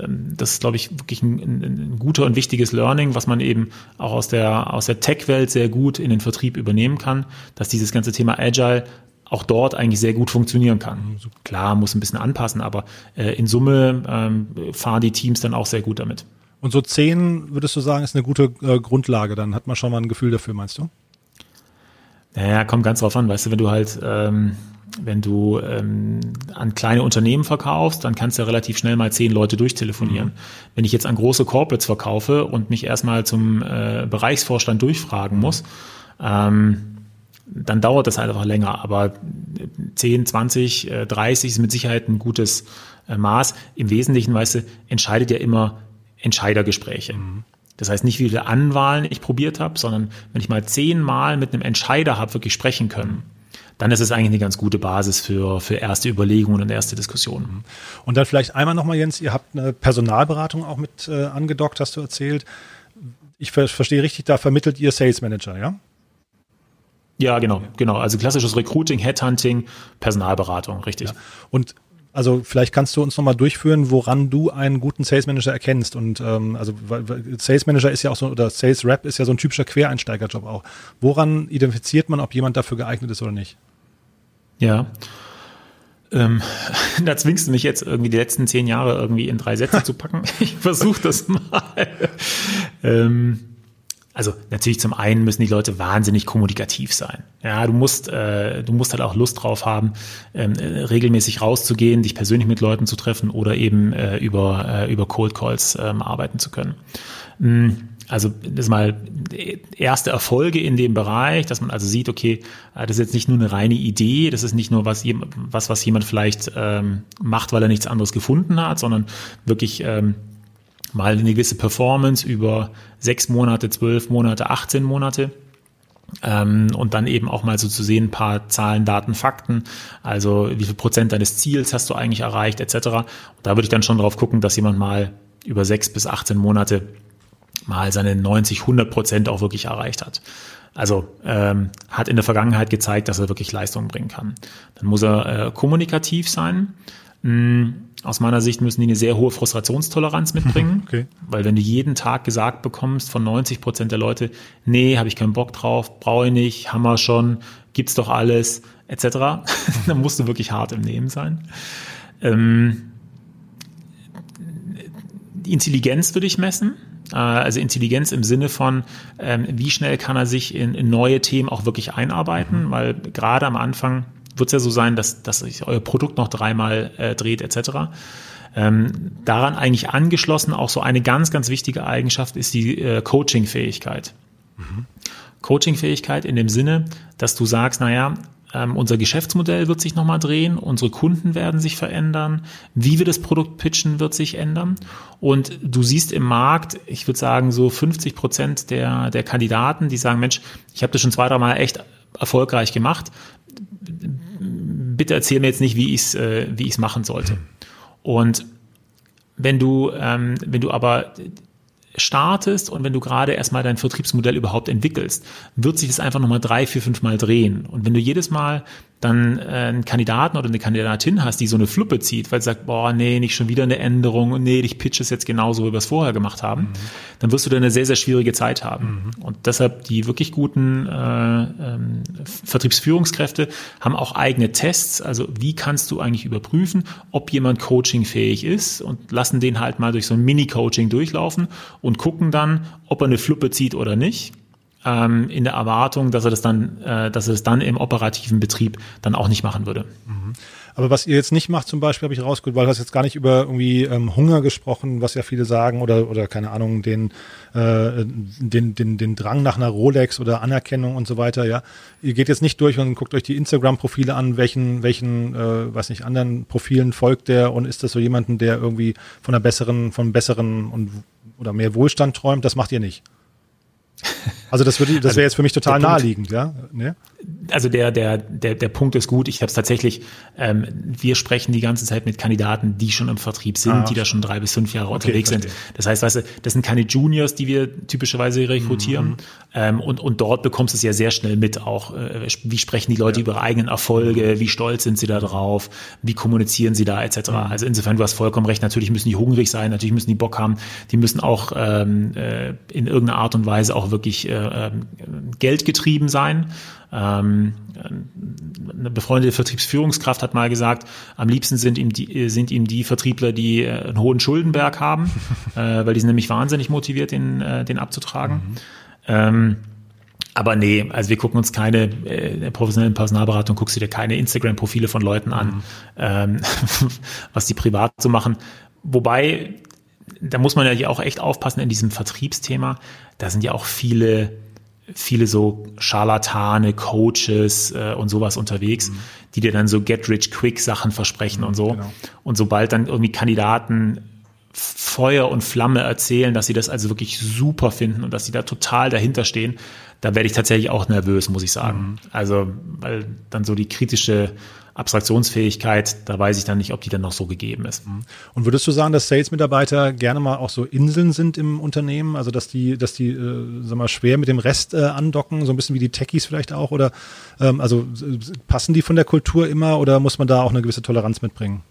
ähm, das ist, glaube ich, wirklich ein, ein, guter und wichtiges Learning, was man eben auch aus der aus der Tech-Welt sehr gut in den Vertrieb übernehmen kann, dass dieses ganze Thema Agile auch dort eigentlich sehr gut funktionieren kann. Mhm, Klar, muss ein bisschen anpassen, aber äh, in Summe ähm, fahren die Teams dann auch sehr gut damit. Und so zehn, würdest du sagen, ist eine gute äh, Grundlage. Dann hat man schon mal ein Gefühl dafür, meinst du? Naja, kommt ganz drauf an. Weißt du, wenn du halt, ähm, wenn du ähm, an kleine Unternehmen verkaufst, dann kannst du ja relativ schnell mal zehn Leute durchtelefonieren. Mhm. Wenn ich jetzt an große Corporates verkaufe und mich erstmal zum äh, Bereichsvorstand durchfragen muss, ähm, dann dauert das halt einfach länger. Aber 10, 20, 30 ist mit Sicherheit ein gutes äh, Maß. Im Wesentlichen, weißt du, entscheidet ja immer Entscheidergespräche. Mhm. Das heißt nicht, wie viele Anwahlen ich probiert habe, sondern wenn ich mal zehnmal mit einem Entscheider habe wirklich sprechen können, dann ist es eigentlich eine ganz gute Basis für, für erste Überlegungen und erste Diskussionen. Und dann vielleicht einmal nochmal, Jens, ihr habt eine Personalberatung auch mit äh, angedockt, hast du erzählt. Ich ver verstehe richtig, da vermittelt ihr Sales Manager, ja? Ja, genau, genau. Also klassisches Recruiting, Headhunting, Personalberatung, richtig. Ja. Und also vielleicht kannst du uns nochmal durchführen, woran du einen guten Sales Manager erkennst. Und ähm, also Sales Manager ist ja auch so, oder Sales Rep ist ja so ein typischer Quereinsteigerjob auch. Woran identifiziert man, ob jemand dafür geeignet ist oder nicht? Ja. Ähm, *laughs* da zwingst du mich jetzt irgendwie die letzten zehn Jahre irgendwie in drei Sätze zu packen. *laughs* Ich versuche das mal. ähm, also natürlich zum einen müssen die Leute wahnsinnig kommunikativ sein. Ja, du musst, äh, du musst halt auch Lust drauf haben, ähm, äh, regelmäßig rauszugehen, dich persönlich mit Leuten zu treffen oder eben äh, über, äh, über Cold Calls ähm, arbeiten zu können. Mhm. Also das ist mal erste Erfolge in dem Bereich, dass man also sieht, okay, äh, das ist jetzt nicht nur eine reine Idee, das ist nicht nur was, was, was jemand vielleicht ähm, macht, weil er nichts anderes gefunden hat, sondern wirklich ähm, mal eine gewisse Performance über sechs Monate, zwölf Monate, 18 Monate. Ähm, und dann eben auch mal so zu sehen, ein paar Zahlen, Daten, Fakten, also wie viel Prozent deines Ziels hast du eigentlich erreicht, etc. Und da würde ich dann schon drauf gucken, dass jemand mal über sechs bis 18 Monate mal seine 90, 100 Prozent auch wirklich erreicht hat. Also ähm, hat in der Vergangenheit gezeigt, dass er wirklich Leistung bringen kann. Dann muss er äh, kommunikativ sein. Hm, aus meiner Sicht müssen die eine sehr hohe Frustrationstoleranz mitbringen, *laughs* okay. weil wenn du jeden Tag gesagt bekommst von 90 Prozent der Leute, nee, habe ich keinen Bock drauf, brauche ich nicht, Hammer schon, gibt's doch alles, etc., *laughs* dann musst du wirklich hart im Nehmen sein. Ähm, Intelligenz würde ich messen. Äh, also Intelligenz im Sinne von, ähm, wie schnell kann er sich in, in neue Themen auch wirklich einarbeiten, mhm. weil gerade am Anfang wird es ja so sein, dass, dass sich euer Produkt noch dreimal äh, dreht etc. Ähm, daran eigentlich angeschlossen auch so eine ganz, ganz wichtige Eigenschaft ist die äh, Coaching-Fähigkeit. Mhm. Coaching-Fähigkeit in dem Sinne, dass du sagst, naja, ähm, unser Geschäftsmodell wird sich nochmal drehen, unsere Kunden werden sich verändern, wie wir das Produkt pitchen wird sich ändern. Und du siehst im Markt, ich würde sagen, so 50 Prozent der, der Kandidaten, die sagen, Mensch, ich habe das schon zwei, drei Mal echt erfolgreich gemacht. Bitte erzähl mir jetzt nicht, wie ich es äh, wie ich's machen sollte. Und wenn du, ähm, wenn du aber startest und wenn du gerade erstmal dein Vertriebsmodell überhaupt entwickelst, wird sich das einfach nochmal drei, vier, fünf Mal drehen. Und wenn du jedes Mal dann äh, einen Kandidaten oder eine Kandidatin hast, die so eine Fluppe zieht, weil sie sagt, boah, nee, nicht schon wieder eine Änderung und nee, ich pitch es jetzt genauso, wie wir es vorher gemacht haben, mhm. dann wirst du da eine sehr, sehr schwierige Zeit haben. Mhm. Und deshalb die wirklich guten äh, ähm, Vertriebsführungskräfte haben auch eigene Tests. Also wie kannst du eigentlich überprüfen, ob jemand coachingfähig ist und lassen den halt mal durch so ein Mini-Coaching durchlaufen und gucken dann, ob er eine Fluppe zieht oder nicht ähm, in der Erwartung, dass er das dann, äh, dass er es dann im operativen Betrieb dann auch nicht machen würde. Mhm. Aber was ihr jetzt nicht macht, zum Beispiel, habe ich rausgeholt, weil du hast jetzt gar nicht über irgendwie ähm, Hunger gesprochen, was ja viele sagen, oder, oder keine Ahnung, den, äh, den, den, den Drang nach einer Rolex oder Anerkennung und so weiter, ja. Ihr geht jetzt nicht durch und guckt euch die Instagram-Profile an, welchen, welchen, äh, weiß nicht, anderen Profilen folgt der und ist das so jemanden, der irgendwie von einer besseren, von besseren und oder mehr Wohlstand träumt, das macht ihr nicht. Also das würde, das wäre also jetzt für mich total naheliegend, ja. Ne? Also der, der, der, der Punkt ist gut. Ich habe es tatsächlich, ähm, wir sprechen die ganze Zeit mit Kandidaten, die schon im Vertrieb sind, ah, die da schon drei bis fünf Jahre okay, unterwegs verstehe. sind. Das heißt, weißt du, das sind keine Juniors, die wir typischerweise rekrutieren. Mhm. Ähm, und, und dort bekommst du es ja sehr schnell mit auch. Äh, wie sprechen die Leute ja. über ihre eigenen Erfolge? Wie stolz sind sie da drauf? Wie kommunizieren sie da etc. Mhm. Also insofern, du hast vollkommen recht. Natürlich müssen die hungrig sein. Natürlich müssen die Bock haben. Die müssen auch ähm, äh, in irgendeiner Art und Weise auch wirklich äh, ähm, geldgetrieben sein. Ähm, eine befreundete Vertriebsführungskraft hat mal gesagt, am liebsten sind ihm die, sind ihm die Vertriebler, die äh, einen hohen Schuldenberg haben, *laughs* äh, weil die sind nämlich wahnsinnig motiviert, den, äh, den abzutragen. Mhm. Ähm, aber nee, also wir gucken uns keine äh, professionellen Personalberatung, guckst du dir keine Instagram-Profile von Leuten an, mhm. ähm, *laughs* was die privat so machen. Wobei, da muss man ja auch echt aufpassen in diesem Vertriebsthema. Da sind ja auch viele viele so Scharlatane, Coaches äh, und sowas unterwegs, mhm. die dir dann so Get-Rich-Quick-Sachen versprechen mhm, und so. Genau. Und sobald dann irgendwie Kandidaten Feuer und Flamme erzählen, dass sie das also wirklich super finden und dass sie da total dahinter stehen, da werde ich tatsächlich auch nervös, muss ich sagen. Mhm. Also, weil dann so die kritische Abstraktionsfähigkeit, da weiß ich dann nicht, ob die dann noch so gegeben ist. Mhm. Und würdest du sagen, dass Sales-Mitarbeiter gerne mal auch so Inseln sind im Unternehmen? Also dass die, dass die, äh, sag mal, schwer mit dem Rest äh, andocken, so ein bisschen wie die Techies vielleicht auch? Oder ähm, also passen die von der Kultur immer oder muss man da auch eine gewisse Toleranz mitbringen?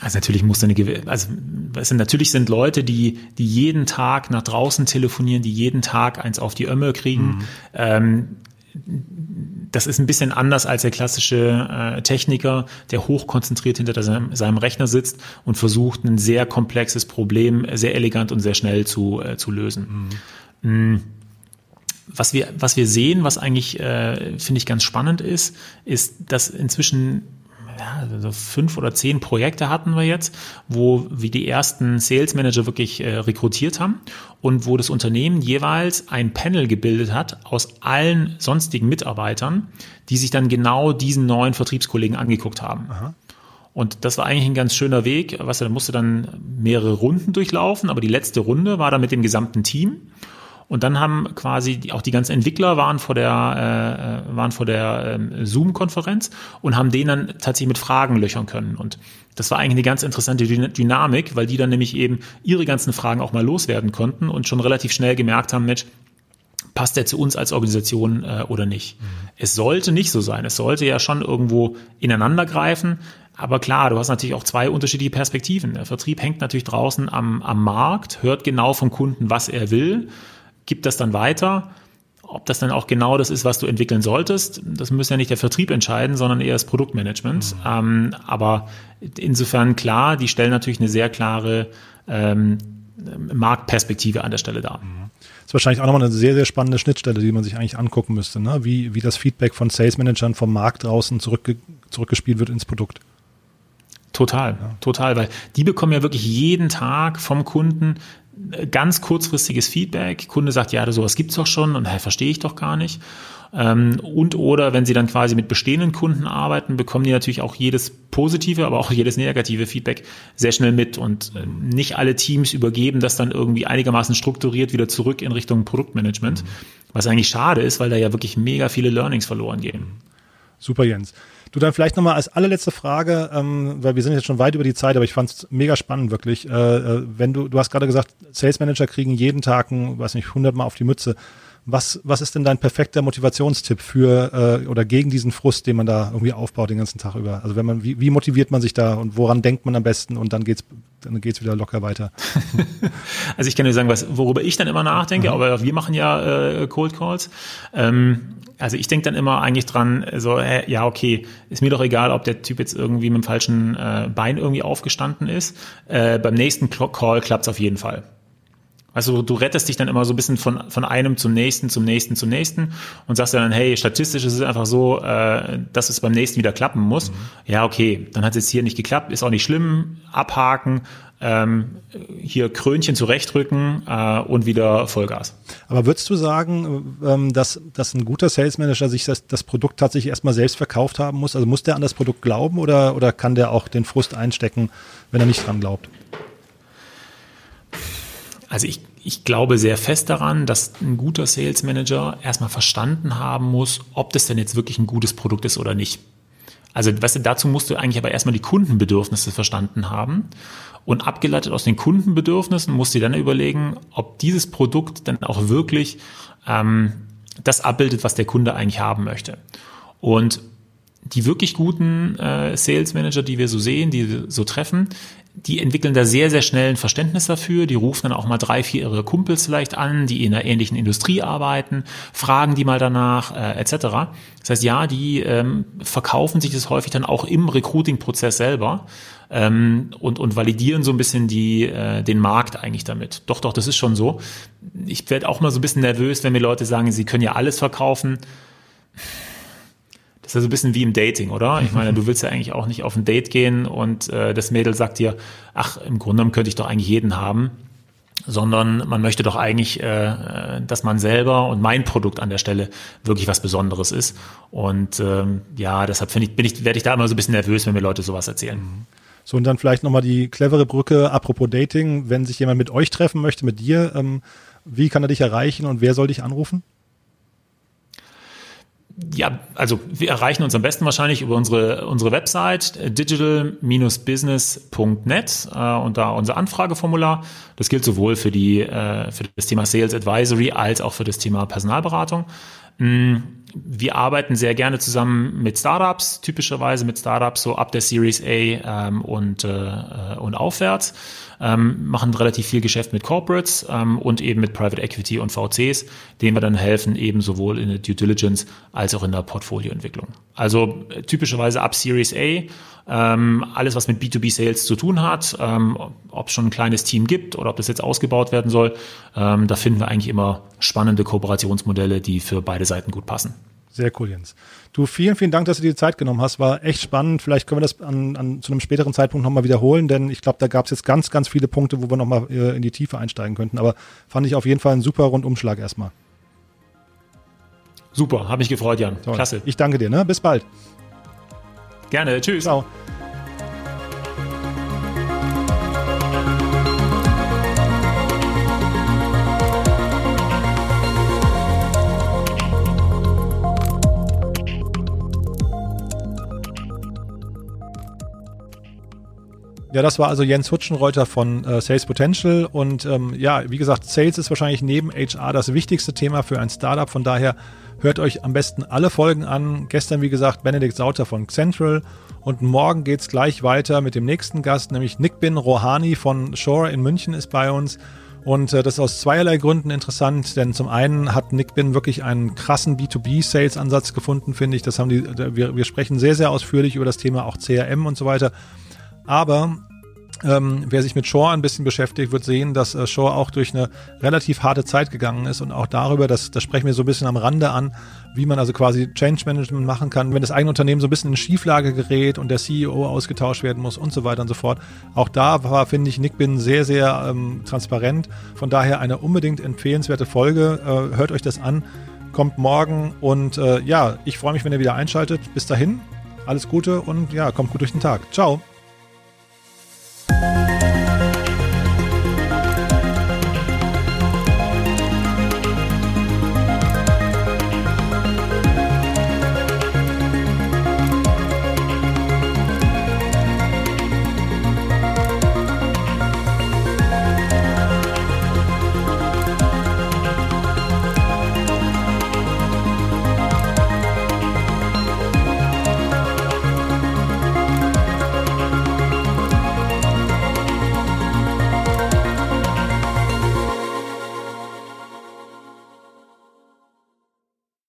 Also natürlich muss eine also es natürlich sind Leute, die die jeden Tag nach draußen telefonieren, die jeden Tag eins auf die Ömme kriegen. Mhm. Ähm, das ist ein bisschen anders als der klassische äh, Techniker, der hochkonzentriert hinter seinem, seinem, Rechner sitzt und versucht, ein sehr komplexes Problem sehr elegant und sehr schnell zu, äh, zu lösen. Mhm. Mm. Was wir, was wir sehen, was eigentlich, äh, finde ich, ganz spannend ist, ist, dass inzwischen ja, also fünf oder zehn Projekte hatten wir jetzt, wo wir die ersten Sales Manager wirklich äh, rekrutiert haben und wo das Unternehmen jeweils ein Panel gebildet hat aus allen sonstigen Mitarbeitern, die sich dann genau diesen neuen Vertriebskollegen angeguckt haben. Aha. Und das war eigentlich ein ganz schöner Weg. Was er musste dann mehrere Runden durchlaufen, aber die letzte Runde war dann mit dem gesamten Team. Und dann haben quasi die, auch die ganzen Entwickler waren vor der, äh, waren vor der äh, Zoom-Konferenz und haben den dann tatsächlich mit Fragen löchern können. Und das war eigentlich eine ganz interessante Dynamik, weil die dann nämlich eben ihre ganzen Fragen auch mal loswerden konnten und schon relativ schnell gemerkt haben, Mensch, passt der zu uns als Organisation äh, oder nicht? Mhm. Es sollte nicht so sein. Es sollte ja schon irgendwo ineinander greifen. Aber klar, du hast natürlich auch zwei unterschiedliche Perspektiven. Der Vertrieb hängt natürlich draußen am, am Markt, hört genau vom Kunden, was er will gibt das dann weiter. Ob das dann auch genau das ist, was du entwickeln solltest, das muss ja nicht der Vertrieb entscheiden, sondern eher das Produktmanagement. Mhm. Ähm, aber insofern klar, die stellen natürlich eine sehr klare ähm, Marktperspektive an der Stelle da. Mhm. Das ist wahrscheinlich auch nochmal eine sehr, sehr spannende Schnittstelle, die man sich eigentlich angucken müsste, ne? wie, wie das Feedback von Sales Managern vom Markt draußen zurückge zurückgespielt wird ins Produkt. Total, total, weil die bekommen ja wirklich jeden Tag vom Kunden ganz kurzfristiges Feedback. Kunde sagt, ja, sowas gibt's doch schon und hey, verstehe ich doch gar nicht. Ähm, und oder wenn sie dann quasi mit bestehenden Kunden arbeiten, bekommen die natürlich auch jedes positive, aber auch jedes negative Feedback sehr schnell mit. Und äh, nicht alle Teams übergeben das dann irgendwie einigermaßen strukturiert wieder zurück in Richtung Produktmanagement, mhm. was eigentlich schade ist, weil da ja wirklich mega viele Learnings verloren gehen. Super, Jens. Du dann vielleicht nochmal als allerletzte Frage, ähm, weil wir sind jetzt schon weit über die Zeit, aber ich fand es mega spannend wirklich. Äh, äh, wenn du, du hast gerade gesagt, Sales Manager kriegen jeden Tag, ein, weiß nicht, 100 Mal auf die Mütze. Was, was ist denn dein perfekter Motivationstipp für äh, oder gegen diesen Frust, den man da irgendwie aufbaut den ganzen Tag über? Also wenn man, wie, wie motiviert man sich da und woran denkt man am besten und dann geht's, dann geht's wieder locker weiter. *laughs* also ich kann dir sagen, was, worüber ich dann immer nachdenke, mhm. aber wir machen ja äh, Cold Calls. Ähm, also ich denke dann immer eigentlich dran, so, äh, ja, okay, ist mir doch egal, ob der Typ jetzt irgendwie mit dem falschen äh, Bein irgendwie aufgestanden ist. Äh, beim nächsten Call klappt's auf jeden Fall. Also du rettest dich dann immer so ein bisschen von, von einem zum nächsten, zum nächsten, zum nächsten und sagst dann, hey, statistisch ist es einfach so, äh, dass es beim nächsten wieder klappen muss. Mhm. Ja, okay, dann hat es jetzt hier nicht geklappt, ist auch nicht schlimm, abhaken, ähm, hier Krönchen zurechtrücken äh, und wieder Vollgas. Aber würdest du sagen, ähm, dass, dass ein guter Sales Manager sich das, das Produkt tatsächlich erstmal selbst verkauft haben muss? Also muss der an das Produkt glauben oder, oder kann der auch den Frust einstecken, wenn er nicht dran glaubt? Also ich, ich glaube sehr fest daran, dass ein guter Sales Manager erstmal verstanden haben muss, ob das denn jetzt wirklich ein gutes Produkt ist oder nicht. Also weißt du, dazu musst du eigentlich aber erstmal die Kundenbedürfnisse verstanden haben. Und abgeleitet aus den Kundenbedürfnissen musst du dann überlegen, ob dieses Produkt dann auch wirklich ähm, das abbildet, was der Kunde eigentlich haben möchte. Und die wirklich guten äh, Sales Manager, die wir so sehen, die so treffen, die entwickeln da sehr, sehr schnell ein Verständnis dafür. Die rufen dann auch mal drei, vier ihre Kumpels vielleicht an, die in einer ähnlichen Industrie arbeiten, fragen die mal danach, äh, etc. Das heißt, ja, die ähm, verkaufen sich das häufig dann auch im Recruiting-Prozess selber ähm, und, und validieren so ein bisschen die, äh, den Markt eigentlich damit. Doch, doch, das ist schon so. Ich werde auch mal so ein bisschen nervös, wenn mir Leute sagen, sie können ja alles verkaufen das ist ja so ein bisschen wie im Dating, oder? Ich meine, du willst ja eigentlich auch nicht auf ein Date gehen und äh, das Mädel sagt dir, ach, im Grunde genommen könnte ich doch eigentlich jeden haben sondern man möchte doch eigentlich, äh, dass man selber und mein Produkt an der Stelle wirklich was Besonderes ist. Und ähm, ja, deshalb finde ich, bin ich, werde ich da immer so ein bisschen nervös, wenn mir Leute sowas erzählen. Mhm. So, und dann vielleicht nochmal die clevere Brücke, apropos Dating, wenn sich jemand mit euch treffen möchte, mit dir, ähm, wie kann er dich erreichen und wer soll dich anrufen? Ja, also wir erreichen uns am besten wahrscheinlich über unsere, unsere Website äh, digital-business.net äh, und da unser Anfrageformular. Das gilt sowohl für die äh, für das Thema Sales Advisory als auch für das Thema Personalberatung. Mm, wir arbeiten sehr gerne zusammen mit Startups, typischerweise mit Startups so ab der Series A ähm, und, äh, und aufwärts, ähm, machen relativ viel Geschäft mit Corporates ähm, und eben mit Private Equity und VCs, denen wir dann helfen, eben sowohl in der Due Diligence als auch in der Portfolioentwicklung. Also äh, typischerweise ab Series A, ähm, alles was mit B2B-Sales zu tun hat, ähm, ob es schon ein kleines Team gibt oder ob das jetzt ausgebaut werden soll, ähm, da finden wir eigentlich immer spannende Kooperationsmodelle, die für beide Seiten gut passen. Sehr cool, Jens. Du, vielen, vielen Dank, dass du dir die Zeit genommen hast. War echt spannend. Vielleicht können wir das an, an zu einem späteren Zeitpunkt nochmal wiederholen, denn ich glaube, da gab es jetzt ganz, ganz viele Punkte, wo wir nochmal äh, in die Tiefe einsteigen könnten. Aber fand ich auf jeden Fall einen super Rundumschlag erstmal. Super, habe mich gefreut, Jan. So, Klasse. Ich danke dir, ne? Bis bald. Gerne, tschüss. Ciao. Ja, das war also Jens Hutschenreuter von äh, Sales Potential. Und ähm, ja, wie gesagt, Sales ist wahrscheinlich neben HR das wichtigste Thema für ein Startup. Von daher hört euch am besten alle Folgen an. Gestern, wie gesagt, Benedikt Sauter von Central. Und morgen geht es gleich weiter mit dem nächsten Gast, nämlich Nick Bin Rohani von Shore in München ist bei uns. Und äh, das ist aus zweierlei Gründen interessant, denn zum einen hat Nick Bin wirklich einen krassen B2B-Sales-Ansatz gefunden, finde ich. Das haben die, wir, wir sprechen sehr, sehr ausführlich über das Thema auch CRM und so weiter. Aber Ähm, wer sich mit Shore ein bisschen beschäftigt, wird sehen, dass äh, Shore auch durch eine relativ harte Zeit gegangen ist und auch darüber, das, das sprechen wir so ein bisschen am Rande an, wie man also quasi Change Management machen kann, wenn das eigene Unternehmen so ein bisschen in Schieflage gerät und der CEO ausgetauscht werden muss und so weiter und so fort. Auch da war, finde ich, Nickbin sehr, sehr ähm, transparent. Von daher eine unbedingt empfehlenswerte Folge. Äh, hört euch das an, kommt morgen und äh, ja, ich freue mich, wenn ihr wieder einschaltet. Bis dahin, alles Gute und ja, kommt gut durch den Tag. Ciao. Thank you.